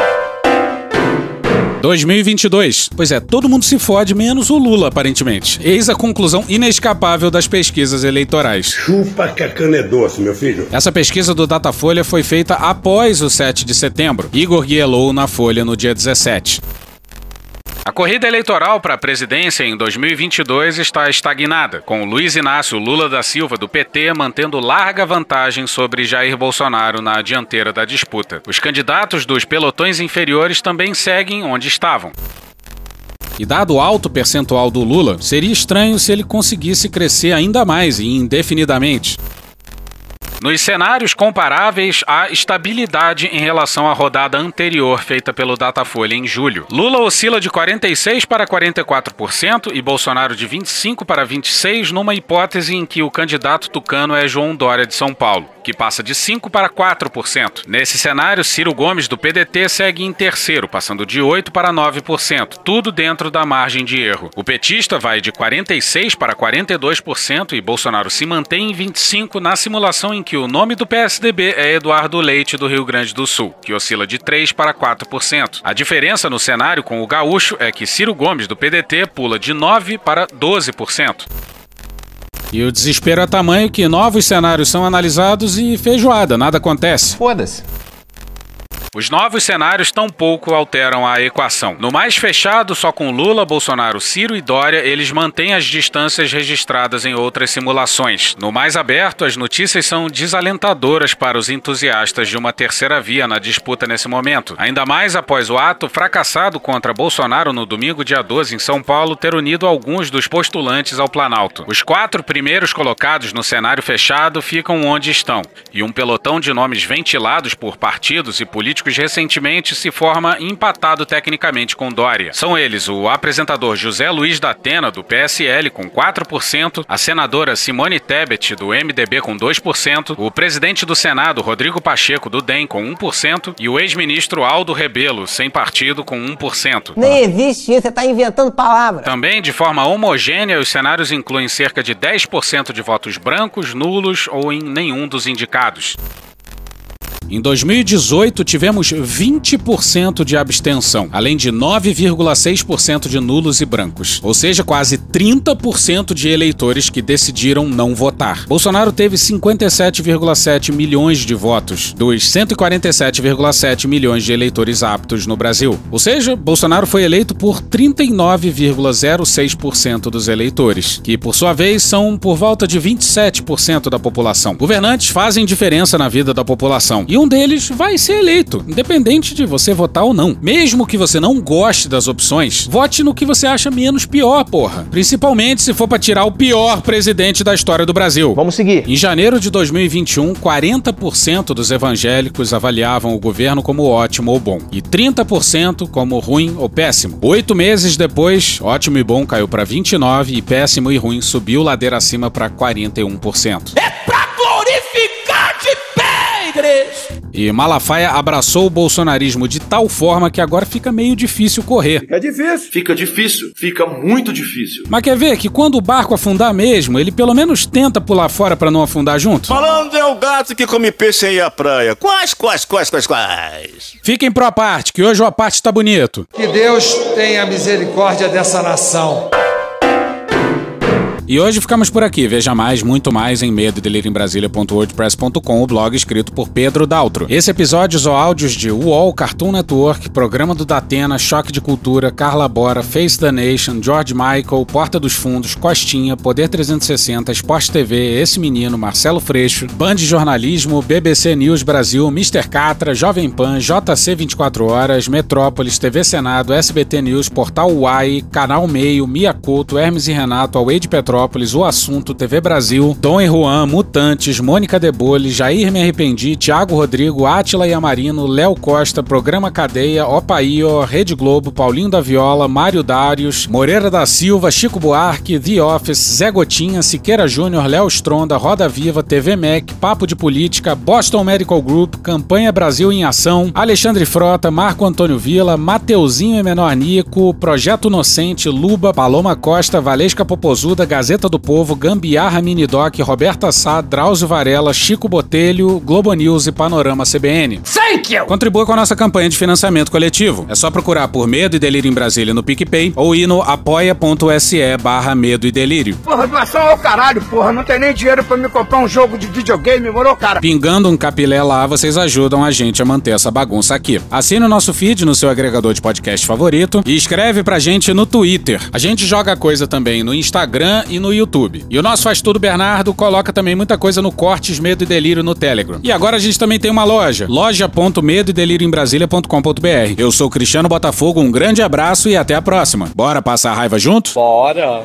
2022. Pois é, todo mundo se fode, menos o Lula, aparentemente. Eis a conclusão inescapável das pesquisas eleitorais. Chupa que a cana é doce, meu filho. Essa pesquisa do Datafolha foi feita após o 7 de setembro. Igor Guielou na Folha no dia 17. A corrida eleitoral para a presidência em 2022 está estagnada, com Luiz Inácio Lula da Silva, do PT, mantendo larga vantagem sobre Jair Bolsonaro na dianteira da disputa. Os candidatos dos pelotões inferiores também seguem onde estavam. E dado o alto percentual do Lula, seria estranho se ele conseguisse crescer ainda mais e indefinidamente. Nos cenários comparáveis, há estabilidade em relação à rodada anterior feita pelo Datafolha em julho. Lula oscila de 46 para 44% e Bolsonaro de 25 para 26 numa hipótese em que o candidato tucano é João Dória de São Paulo, que passa de 5 para 4%. Nesse cenário, Ciro Gomes do PDT segue em terceiro, passando de 8 para 9%, tudo dentro da margem de erro. O petista vai de 46 para 42% e Bolsonaro se mantém em 25 na simulação em que o nome do PSDB é Eduardo Leite do Rio Grande do Sul, que oscila de 3 para 4%. A diferença no cenário com o gaúcho é que Ciro Gomes do PDT pula de 9 para 12%. E o desespero é tamanho que novos cenários são analisados e feijoada, nada acontece. Foda-se. Os novos cenários tampouco alteram a equação. No mais fechado, só com Lula, Bolsonaro, Ciro e Dória, eles mantêm as distâncias registradas em outras simulações. No mais aberto, as notícias são desalentadoras para os entusiastas de uma terceira via na disputa nesse momento. Ainda mais após o ato fracassado contra Bolsonaro no domingo, dia 12, em São Paulo, ter unido alguns dos postulantes ao Planalto. Os quatro primeiros colocados no cenário fechado ficam onde estão, e um pelotão de nomes ventilados por partidos e políticos recentemente se forma empatado tecnicamente com Dória. São eles o apresentador José Luiz da Atena, do PSL, com 4%, a senadora Simone Tebet, do MDB, com 2%, o presidente do Senado, Rodrigo Pacheco, do DEM, com 1%, e o ex-ministro Aldo Rebelo, sem partido, com 1%. Nem existe isso, você está inventando palavras. Também, de forma homogênea, os cenários incluem cerca de 10% de votos brancos, nulos ou em nenhum dos indicados. Em 2018, tivemos 20% de abstenção, além de 9,6% de nulos e brancos, ou seja, quase 30% de eleitores que decidiram não votar. Bolsonaro teve 57,7 milhões de votos, dos 147,7 milhões de eleitores aptos no Brasil. Ou seja, Bolsonaro foi eleito por 39,06% dos eleitores, que por sua vez são por volta de 27% da população. Governantes fazem diferença na vida da população. E um deles vai ser eleito, independente de você votar ou não. Mesmo que você não goste das opções, vote no que você acha menos pior, porra. Principalmente se for para tirar o pior presidente da história do Brasil. Vamos seguir. Em janeiro de 2021, 40% dos evangélicos avaliavam o governo como ótimo ou bom, e 30% como ruim ou péssimo. Oito meses depois, ótimo e bom caiu para 29% e péssimo e ruim subiu ladeira acima para 41%. É pra glorificar! E Malafaia abraçou o bolsonarismo de tal forma que agora fica meio difícil correr. Fica difícil. Fica difícil. Fica muito difícil. Mas quer ver que quando o barco afundar mesmo, ele pelo menos tenta pular fora para não afundar junto? Falando é o gato que come peixe aí à praia. Quais, quais, quais, quais, quais? Fiquem pro aparte, que hoje o aparte tá bonito. Que Deus tenha misericórdia dessa nação. E hoje ficamos por aqui. Veja mais, muito mais em medo Brasília.wordpress.com, o blog escrito por Pedro Daltro. Esse episódio ou áudios de UOL, Cartoon Network, Programa do Datena, Choque de Cultura, Carla Bora, Face the Nation, George Michael, Porta dos Fundos, Costinha, Poder 360, Esporte TV, Esse Menino, Marcelo Freixo, Band Jornalismo, BBC News Brasil, Mr. Catra, Jovem Pan, JC 24 Horas, Metrópolis, TV Senado, SBT News, Portal Uai, Canal Meio, Mia Couto, Hermes e Renato, Away de Petrópolis, O Assunto, TV Brasil, Dom e Juan, Mutantes, Mônica Debole, Jair Me Arrependi, Thiago Rodrigo, Átila Yamarino, Léo Costa, Programa Cadeia, Opaio, Rede Globo, Paulinho da Viola, Mário Darius, Moreira da Silva, Chico Buarque, The Office, Zé Gotinha, Siqueira Júnior, Léo Stronda, Roda Viva, TV Mac, Papo de Política, Boston Medical Group, Campanha Brasil em Ação, Alexandre Frota, Marco Antônio Vila, Mateuzinho e Menor Nico, Projeto Inocente, Luba, Paloma Costa, Valesca Popozuda, Gazeta do Povo, Gambiarra Minidoc, Roberta Sá, Drauzio Varela, Chico Botelho, Globo News e Panorama CBN. Thank you! Contribua com a nossa campanha de financiamento coletivo. É só procurar por Medo e Delírio em Brasília no PicPay ou ir no apoia.se barra Medo e Delírio. Porra, doação ao caralho, porra. Não tem nem dinheiro pra me comprar um jogo de videogame, moro, cara? Pingando um capilé lá, vocês ajudam a gente a manter essa bagunça aqui. Assine o nosso feed no seu agregador de podcast favorito e escreve pra gente no Twitter. A gente joga coisa também no Instagram e no YouTube. E o nosso Faz Tudo Bernardo coloca também muita coisa no Cortes Medo e Delírio no Telegram. E agora a gente também tem uma loja, loja.medo e delírio em Brasília.com.br. Eu sou Cristiano Botafogo, um grande abraço e até a próxima. Bora passar a raiva junto? Bora.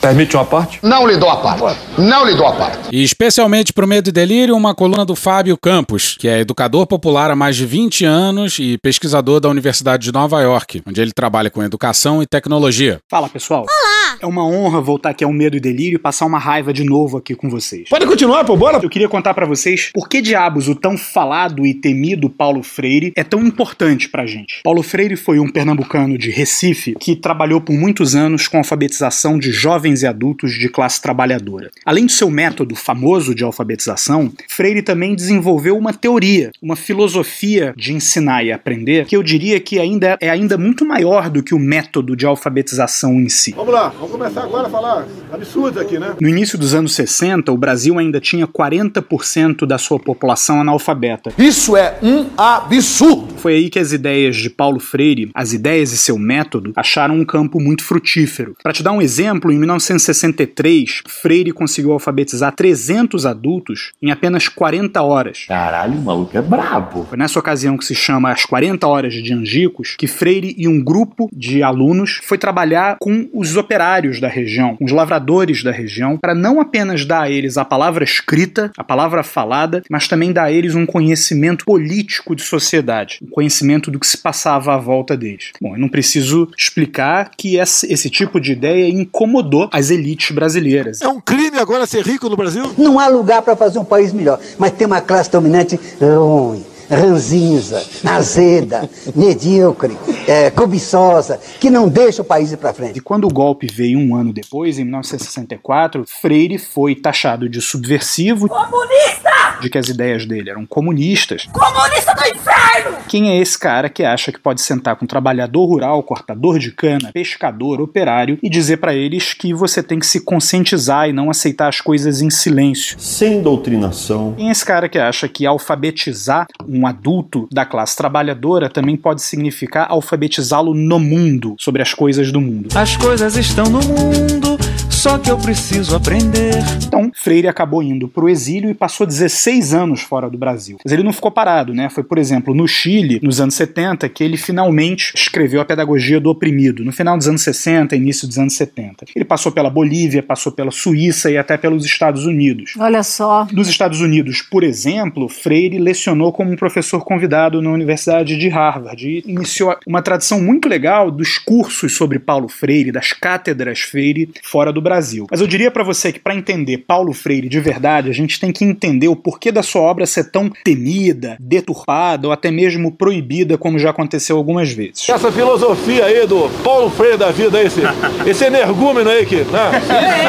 Permite uma parte? Não lhe dou a parte. Não lhe dou a parte. E especialmente pro Medo e Delírio, uma coluna do Fábio Campos, que é educador popular há mais de 20 anos e pesquisador da Universidade de Nova York, onde ele trabalha com educação e tecnologia. Fala, pessoal. Olá! É uma honra voltar aqui ao Medo e Delírio e passar uma raiva de novo aqui com vocês. Pode continuar, pô, bora. Eu queria contar pra vocês por que diabos o tão falado e temido Paulo Freire é tão importante pra gente. Paulo Freire foi um pernambucano de Recife que trabalhou por muitos anos com a alfabetização de jovens e adultos de classe trabalhadora. Além do seu método famoso de alfabetização, Freire também desenvolveu uma teoria, uma filosofia de ensinar e aprender que eu diria que ainda é ainda muito maior do que o método de alfabetização em si. Vamos lá, vamos começar agora a falar absurdos aqui, né? No início dos anos 60, o Brasil ainda tinha 40% da sua população analfabeta. Isso é um absurdo! Foi aí que as ideias de Paulo Freire, as ideias e seu método, acharam um campo muito frutífero. Para te dar um exemplo, em 1963, Freire conseguiu alfabetizar 300 adultos em apenas 40 horas. Caralho, o maluco é brabo. Foi nessa ocasião que se chama as 40 horas de Angicos que Freire e um grupo de alunos foi trabalhar com os operários da região, com os lavradores da região, para não apenas dar a eles a palavra escrita, a palavra falada, mas também dar a eles um conhecimento político de sociedade, um conhecimento do que se passava à volta deles. Bom, eu não preciso explicar que esse, esse tipo de ideia incomodou as elites brasileiras. É um crime agora ser rico no Brasil? Não há lugar para fazer um país melhor, mas tem uma classe dominante ruim. Ranzinza, azeda, medíocre, é, cobiçosa, que não deixa o país ir para frente. E quando o golpe veio um ano depois, em 1964, Freire foi taxado de subversivo, Comunista! de que as ideias dele eram comunistas. Comunista do inferno! Quem é esse cara que acha que pode sentar com um trabalhador rural, cortador de cana, pescador, operário e dizer para eles que você tem que se conscientizar e não aceitar as coisas em silêncio? Sem doutrinação. Quem é esse cara que acha que alfabetizar um adulto da classe trabalhadora também pode significar alfabetizá-lo no mundo, sobre as coisas do mundo? As coisas estão no mundo, só que eu preciso aprender. Então, Freire acabou indo para o exílio e passou 16 anos fora do Brasil. Mas ele não ficou parado, né? Foi, por exemplo, no Chile, nos anos 70, que ele finalmente escreveu a Pedagogia do Oprimido, no final dos anos 60, início dos anos 70. Ele passou pela Bolívia, passou pela Suíça e até pelos Estados Unidos. Olha só. Nos Estados Unidos, por exemplo, Freire lecionou como um professor convidado na Universidade de Harvard e iniciou uma tradição muito legal dos cursos sobre Paulo Freire, das cátedras Freire fora do Brasil. Brasil. Mas eu diria para você que para entender Paulo Freire de verdade, a gente tem que entender o porquê da sua obra ser tão temida, deturpada ou até mesmo proibida, como já aconteceu algumas vezes. Essa filosofia aí do Paulo Freire da vida, esse, esse energúmeno aí que, né?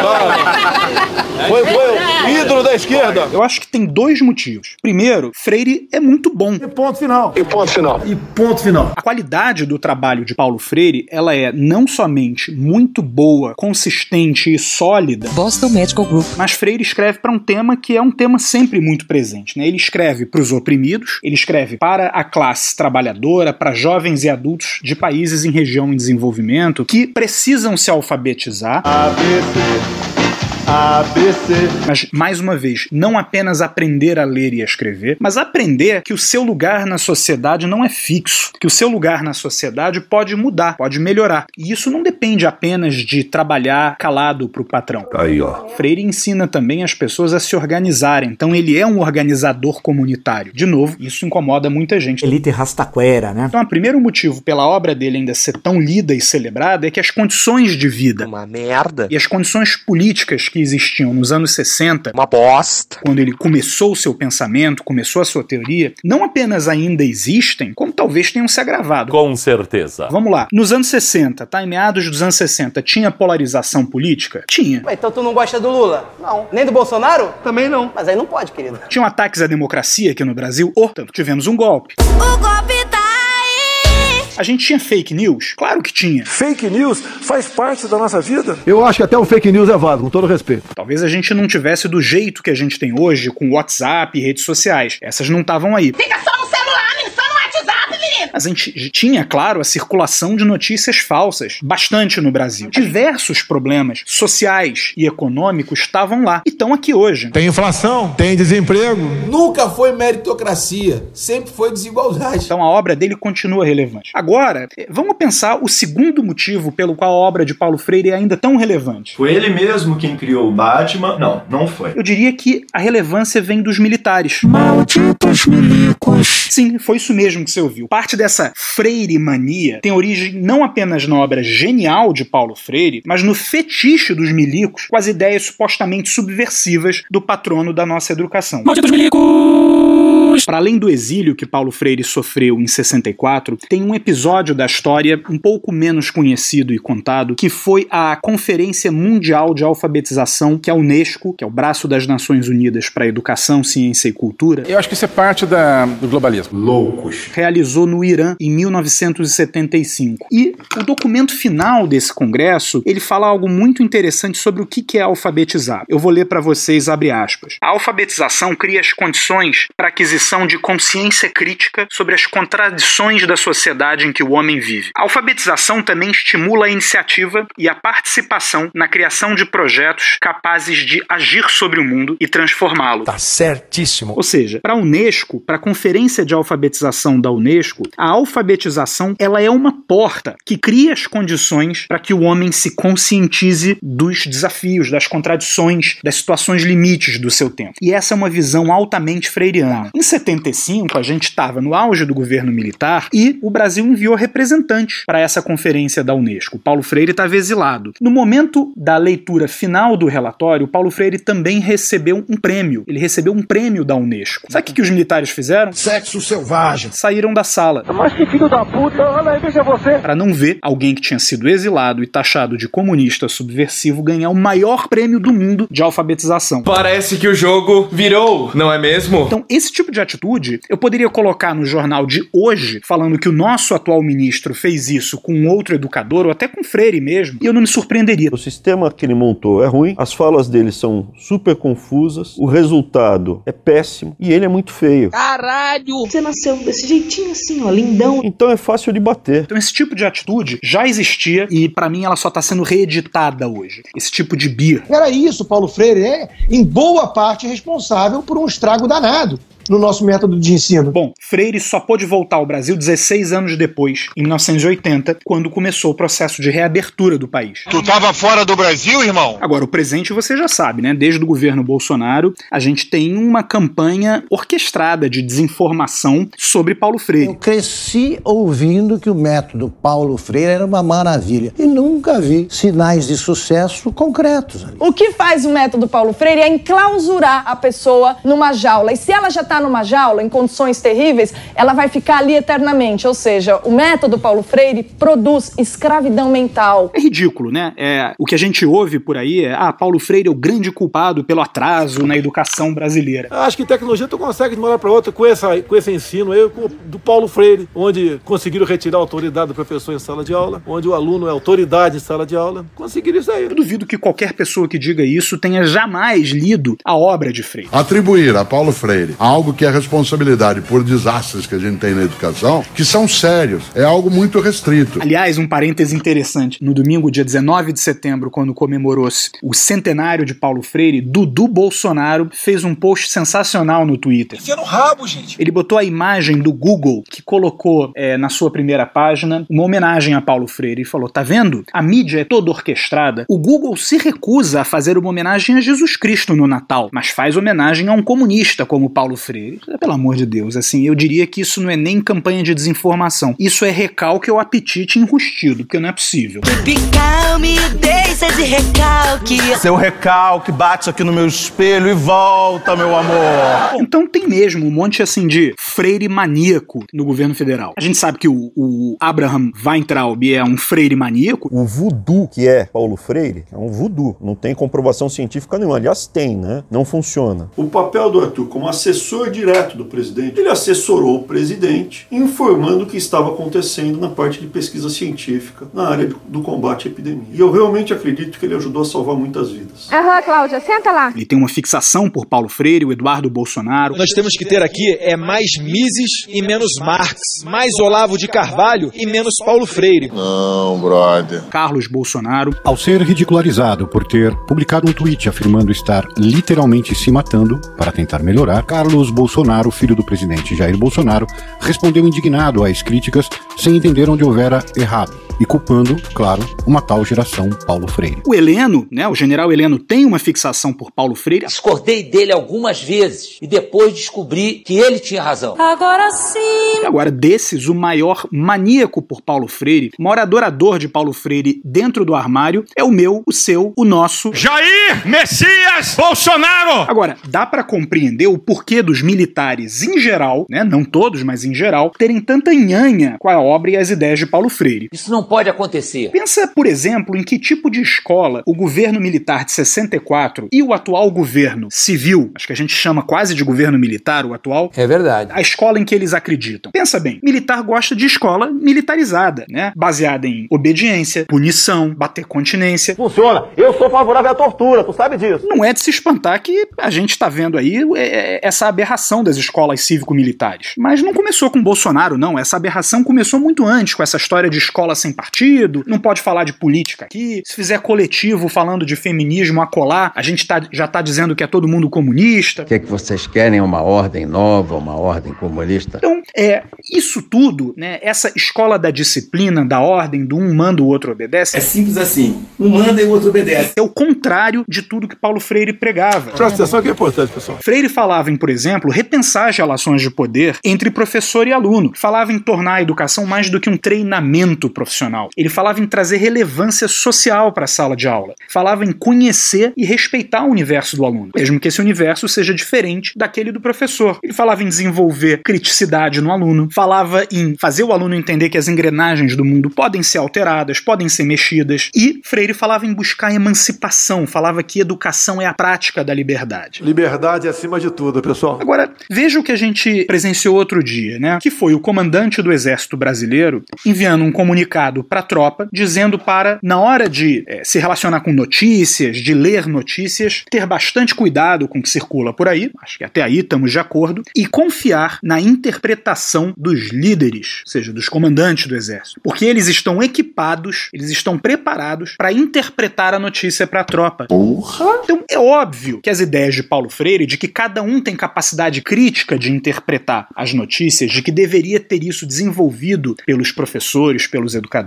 Ah, foi, foi o ídolo da esquerda. Eu acho que tem dois motivos. Primeiro, Freire é muito bom. E ponto final. E ponto final. E ponto final. A qualidade do trabalho de Paulo Freire, ela é não somente muito boa, consistente e sólida. Boston Medical Group. Mas Freire escreve para um tema que é um tema sempre muito presente. Né? Ele escreve para os oprimidos, ele escreve para a classe trabalhadora, para jovens e adultos de países em região em desenvolvimento que precisam se alfabetizar. ABC. ABC. Mas, mais uma vez, não apenas aprender a ler e a escrever, mas aprender que o seu lugar na sociedade não é fixo, que o seu lugar na sociedade pode mudar, pode melhorar. E isso não depende apenas de trabalhar calado para o patrão. Aí, ó. Freire ensina também as pessoas a se organizarem, então ele é um organizador comunitário. De novo, isso incomoda muita gente. Elite rastaquera, né? Então, o primeiro motivo pela obra dele ainda ser tão lida e celebrada é que as condições de vida Uma merda. e as condições políticas que existiam nos anos 60, Uma bosta. quando ele começou o seu pensamento, começou a sua teoria, não apenas ainda existem, como talvez tenham se agravado. Com certeza. Vamos lá. Nos anos 60, tá? Em meados dos anos 60, tinha polarização política? Tinha. Ué, então tu não gosta do Lula? Não. Nem do Bolsonaro? Também não. Mas aí não pode, querido. Tinham ataques à democracia aqui no Brasil? Portanto, tivemos um golpe. O golpe! A gente tinha fake news? Claro que tinha. Fake news faz parte da nossa vida. Eu acho que até o fake news é válido, com todo respeito. Talvez a gente não tivesse do jeito que a gente tem hoje, com WhatsApp e redes sociais. Essas não estavam aí. Fica só no celular, menino, só no WhatsApp, menino! Mas a gente tinha, claro, a circulação de notícias falsas, bastante no Brasil. Diversos problemas sociais e econômicos estavam lá e estão aqui hoje. Tem inflação, tem desemprego. Nunca foi meritocracia, sempre foi desigualdade. Então a obra dele continua relevante. Agora, eh, vamos pensar o segundo motivo pelo qual a obra de Paulo Freire é ainda tão relevante. Foi ele mesmo quem criou o Batman? Não, não foi. Eu diria que a relevância vem dos militares. Malditos milicos. Sim, foi isso mesmo que você ouviu. Parte dessa Freire mania tem origem não apenas na obra genial de Paulo Freire, mas no fetiche dos milicos com as ideias supostamente subversivas do patrono da nossa educação. Malditos milicos! Para além do exílio que Paulo Freire sofreu em 64, tem um episódio da história um pouco menos conhecido e contado, que foi a Conferência Mundial de Alfabetização, que a Unesco, que é o braço das Nações Unidas para Educação, Ciência e Cultura, Eu acho que isso é parte da, do globalismo. Loucos. realizou no Irã em 1975. E o documento final desse congresso, ele fala algo muito interessante sobre o que que é alfabetizar. Eu vou ler para vocês, abre aspas. A alfabetização cria as condições para a aquisição de consciência crítica sobre as contradições da sociedade em que o homem vive. A alfabetização também estimula a iniciativa e a participação na criação de projetos capazes de agir sobre o mundo e transformá-lo. Tá certíssimo. Ou seja, para a Unesco, para a Conferência de Alfabetização da Unesco, a alfabetização ela é uma porta que cria as condições para que o homem se conscientize dos desafios, das contradições, das situações limites do seu tempo. E essa é uma visão altamente freiriana. Em 75, a gente estava no auge do governo militar e o Brasil enviou representantes para essa conferência da Unesco. Paulo Freire estava exilado. No momento da leitura final do relatório, Paulo Freire também recebeu um prêmio. Ele recebeu um prêmio da Unesco. Sabe o que, que os militares fizeram? Sexo selvagem. Saíram da sala. Mas que filho da puta, olha aí, veja você. Para não ver alguém que tinha sido exilado e taxado de comunista subversivo ganhar o maior prêmio do mundo de alfabetização. Parece que o jogo virou, não é mesmo? Então, esse tipo de atitude eu poderia colocar no jornal de hoje, falando que o nosso atual ministro fez isso com um outro educador, ou até com Freire mesmo, e eu não me surpreenderia. O sistema que ele montou é ruim, as falas dele são super confusas, o resultado é péssimo e ele é muito feio. Caralho! Você nasceu desse jeitinho assim, ó, lindão. Então é fácil de bater. Então esse tipo de atitude já existia e pra mim ela só tá sendo reeditada hoje. Esse tipo de birra. Era isso, Paulo Freire é, em boa parte, responsável por um estrago danado. No nosso método de ensino. Bom, Freire só pôde voltar ao Brasil 16 anos depois, em 1980, quando começou o processo de reabertura do país. Tu tava fora do Brasil, irmão? Agora, o presente você já sabe, né? Desde o governo Bolsonaro, a gente tem uma campanha orquestrada de desinformação sobre Paulo Freire. Eu cresci ouvindo que o método Paulo Freire era uma maravilha e nunca vi sinais de sucesso concretos. Ali. O que faz o método Paulo Freire é enclausurar a pessoa numa jaula. E se ela já está numa jaula, em condições terríveis, ela vai ficar ali eternamente. Ou seja, o método Paulo Freire produz escravidão mental. É ridículo, né? É, o que a gente ouve por aí é: ah, Paulo Freire é o grande culpado pelo atraso na educação brasileira. Acho que tecnologia tu consegue de uma hora para outra com, essa, com esse ensino aí, com, do Paulo Freire, onde conseguiram retirar a autoridade do professor em sala de aula, onde o aluno é autoridade em sala de aula. Conseguiram isso aí. Eu duvido que qualquer pessoa que diga isso tenha jamais lido a obra de Freire. Atribuir a Paulo Freire algo que é responsabilidade por desastres que a gente tem na educação, que são sérios, é algo muito restrito. Aliás, um parêntese interessante. No domingo, dia 19 de setembro, quando comemorou-se o centenário de Paulo Freire, Dudu Bolsonaro fez um post sensacional no Twitter. Enfia no rabo, gente. Ele botou a imagem do Google, que colocou é, na sua primeira página uma homenagem a Paulo Freire e falou: tá vendo? A mídia é toda orquestrada. O Google se recusa a fazer uma homenagem a Jesus Cristo no Natal, mas faz homenagem a um comunista como Paulo Freire. Pelo amor de Deus, assim, eu diria que isso não é nem campanha de desinformação. Isso é recalque ou apetite enrustido, porque não é possível. Deixa de recalque. Seu recalque bate aqui no meu espelho e volta, meu amor. Então tem mesmo um monte assim de freire maníaco no governo federal. A gente sabe que o, o Abraham Weintraub é um freire maníaco. O voodoo que é Paulo Freire é um voodoo. Não tem comprovação científica nenhuma. Aliás, tem, né? Não funciona. O papel do Arthur como assessor direto do presidente, ele assessorou o presidente informando o que estava acontecendo na parte de pesquisa científica na área do combate à epidemia. E eu realmente acredito que ele ajudou a salvar muitas vidas. Aham, Cláudia, senta lá. Ele tem uma fixação por Paulo Freire, o Eduardo Bolsonaro. Nós temos que ter aqui é mais Mises e menos Marx, mais Olavo de Carvalho e menos Paulo Freire. Não, brother. Carlos Bolsonaro. Ao ser ridicularizado por ter publicado um tweet afirmando estar literalmente se matando para tentar melhorar, Carlos Bolsonaro, filho do presidente Jair Bolsonaro, respondeu indignado às críticas sem entender onde houvera errado e culpando, claro, uma tal geração Paulo Freire. O Heleno, né, o general Heleno tem uma fixação por Paulo Freire. Discordei dele algumas vezes e depois descobri que ele tinha razão. Agora sim. Agora, desses, o maior maníaco por Paulo Freire, o maior adorador de Paulo Freire dentro do armário é o meu, o seu, o nosso Jair Messias Bolsonaro. Agora, dá para compreender o porquê dos militares em geral, né, não todos, mas em geral, terem tanta nhanha com a obra e as ideias de Paulo Freire. Isso não pode acontecer. Pensa, por exemplo, em que tipo de escola o governo militar de 64 e o atual governo civil, acho que a gente chama quase de governo militar, o atual. É verdade. A escola em que eles acreditam. Pensa bem, militar gosta de escola militarizada, né? Baseada em obediência, punição, bater continência. Funciona. Eu sou favorável à tortura, tu sabe disso. Não é de se espantar que a gente tá vendo aí é, essa aberração das escolas cívico-militares. Mas não começou com Bolsonaro, não. Essa aberração começou muito antes, com essa história de escola sem partido, não pode falar de política aqui. Se fizer coletivo falando de feminismo acolá, a gente tá, já tá dizendo que é todo mundo comunista. O que é que vocês querem? Uma ordem nova, uma ordem comunista? Então, é, isso tudo, né, essa escola da disciplina, da ordem, do um manda, o outro obedece. É simples assim. Um manda e o outro obedece. É o contrário de tudo que Paulo Freire pregava. Presta atenção que é importante, pessoal. Freire falava em, por exemplo, repensar as relações de poder entre professor e aluno. Falava em tornar a educação mais do que um treinamento profissional. Ele falava em trazer relevância social para a sala de aula. Falava em conhecer e respeitar o universo do aluno, mesmo que esse universo seja diferente daquele do professor. Ele falava em desenvolver criticidade no aluno, falava em fazer o aluno entender que as engrenagens do mundo podem ser alteradas, podem ser mexidas, e Freire falava em buscar emancipação, falava que educação é a prática da liberdade. Liberdade acima de tudo, pessoal. Agora, veja o que a gente presenciou outro dia, né? Que foi o comandante do Exército Brasileiro enviando um comunicado recado para a tropa, dizendo para, na hora de é, se relacionar com notícias, de ler notícias, ter bastante cuidado com o que circula por aí, acho que até aí estamos de acordo, e confiar na interpretação dos líderes, ou seja, dos comandantes do exército, porque eles estão equipados, eles estão preparados para interpretar a notícia para a tropa. Porra! Então é óbvio que as ideias de Paulo Freire, de que cada um tem capacidade crítica de interpretar as notícias, de que deveria ter isso desenvolvido pelos professores, pelos educadores,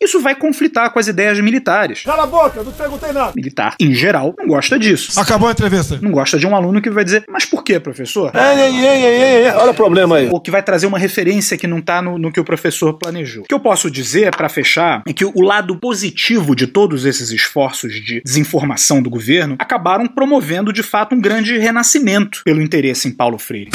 isso vai conflitar com as ideias militares. Cala a boca, não perguntei nada. Militar, em geral, não gosta disso. Acabou a entrevista. Não gosta de um aluno que vai dizer, mas por que, professor? Ei, ei, ei, ei, ei, olha o problema aí. Ou que vai trazer uma referência que não está no, no que o professor planejou. O que eu posso dizer, para fechar, é que o lado positivo de todos esses esforços de desinformação do governo acabaram promovendo, de fato, um grande renascimento pelo interesse em Paulo Freire.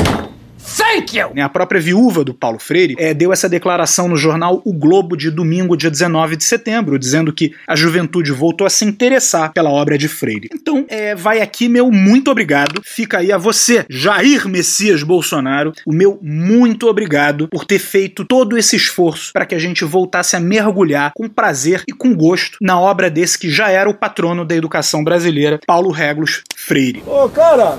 Thank you! A própria viúva do Paulo Freire é, deu essa declaração no jornal O Globo de domingo, dia 19 de setembro, dizendo que a juventude voltou a se interessar pela obra de Freire. Então, é, vai aqui meu muito obrigado. Fica aí a você, Jair Messias Bolsonaro, o meu muito obrigado por ter feito todo esse esforço para que a gente voltasse a mergulhar com prazer e com gosto na obra desse que já era o patrono da educação brasileira, Paulo Reglos Freire. Ô, cara!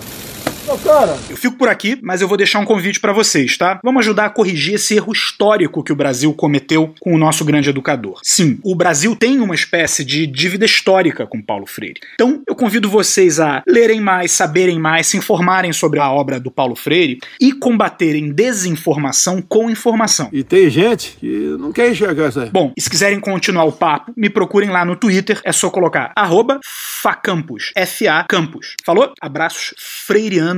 Ô, cara! Eu fico por aqui, mas eu vou deixar um convite para vocês, tá? Vamos ajudar a corrigir esse erro histórico que o Brasil cometeu com o nosso grande educador. Sim, o Brasil tem uma espécie de dívida histórica com Paulo Freire. Então, eu convido vocês a lerem mais, saberem mais, se informarem sobre a obra do Paulo Freire e combaterem desinformação com informação. E tem gente que não quer enxergar isso aí. Bom, e se quiserem continuar o papo, me procurem lá no Twitter, é só colocar arroba facampus, F-A Campus. Falou? Abraços freirianos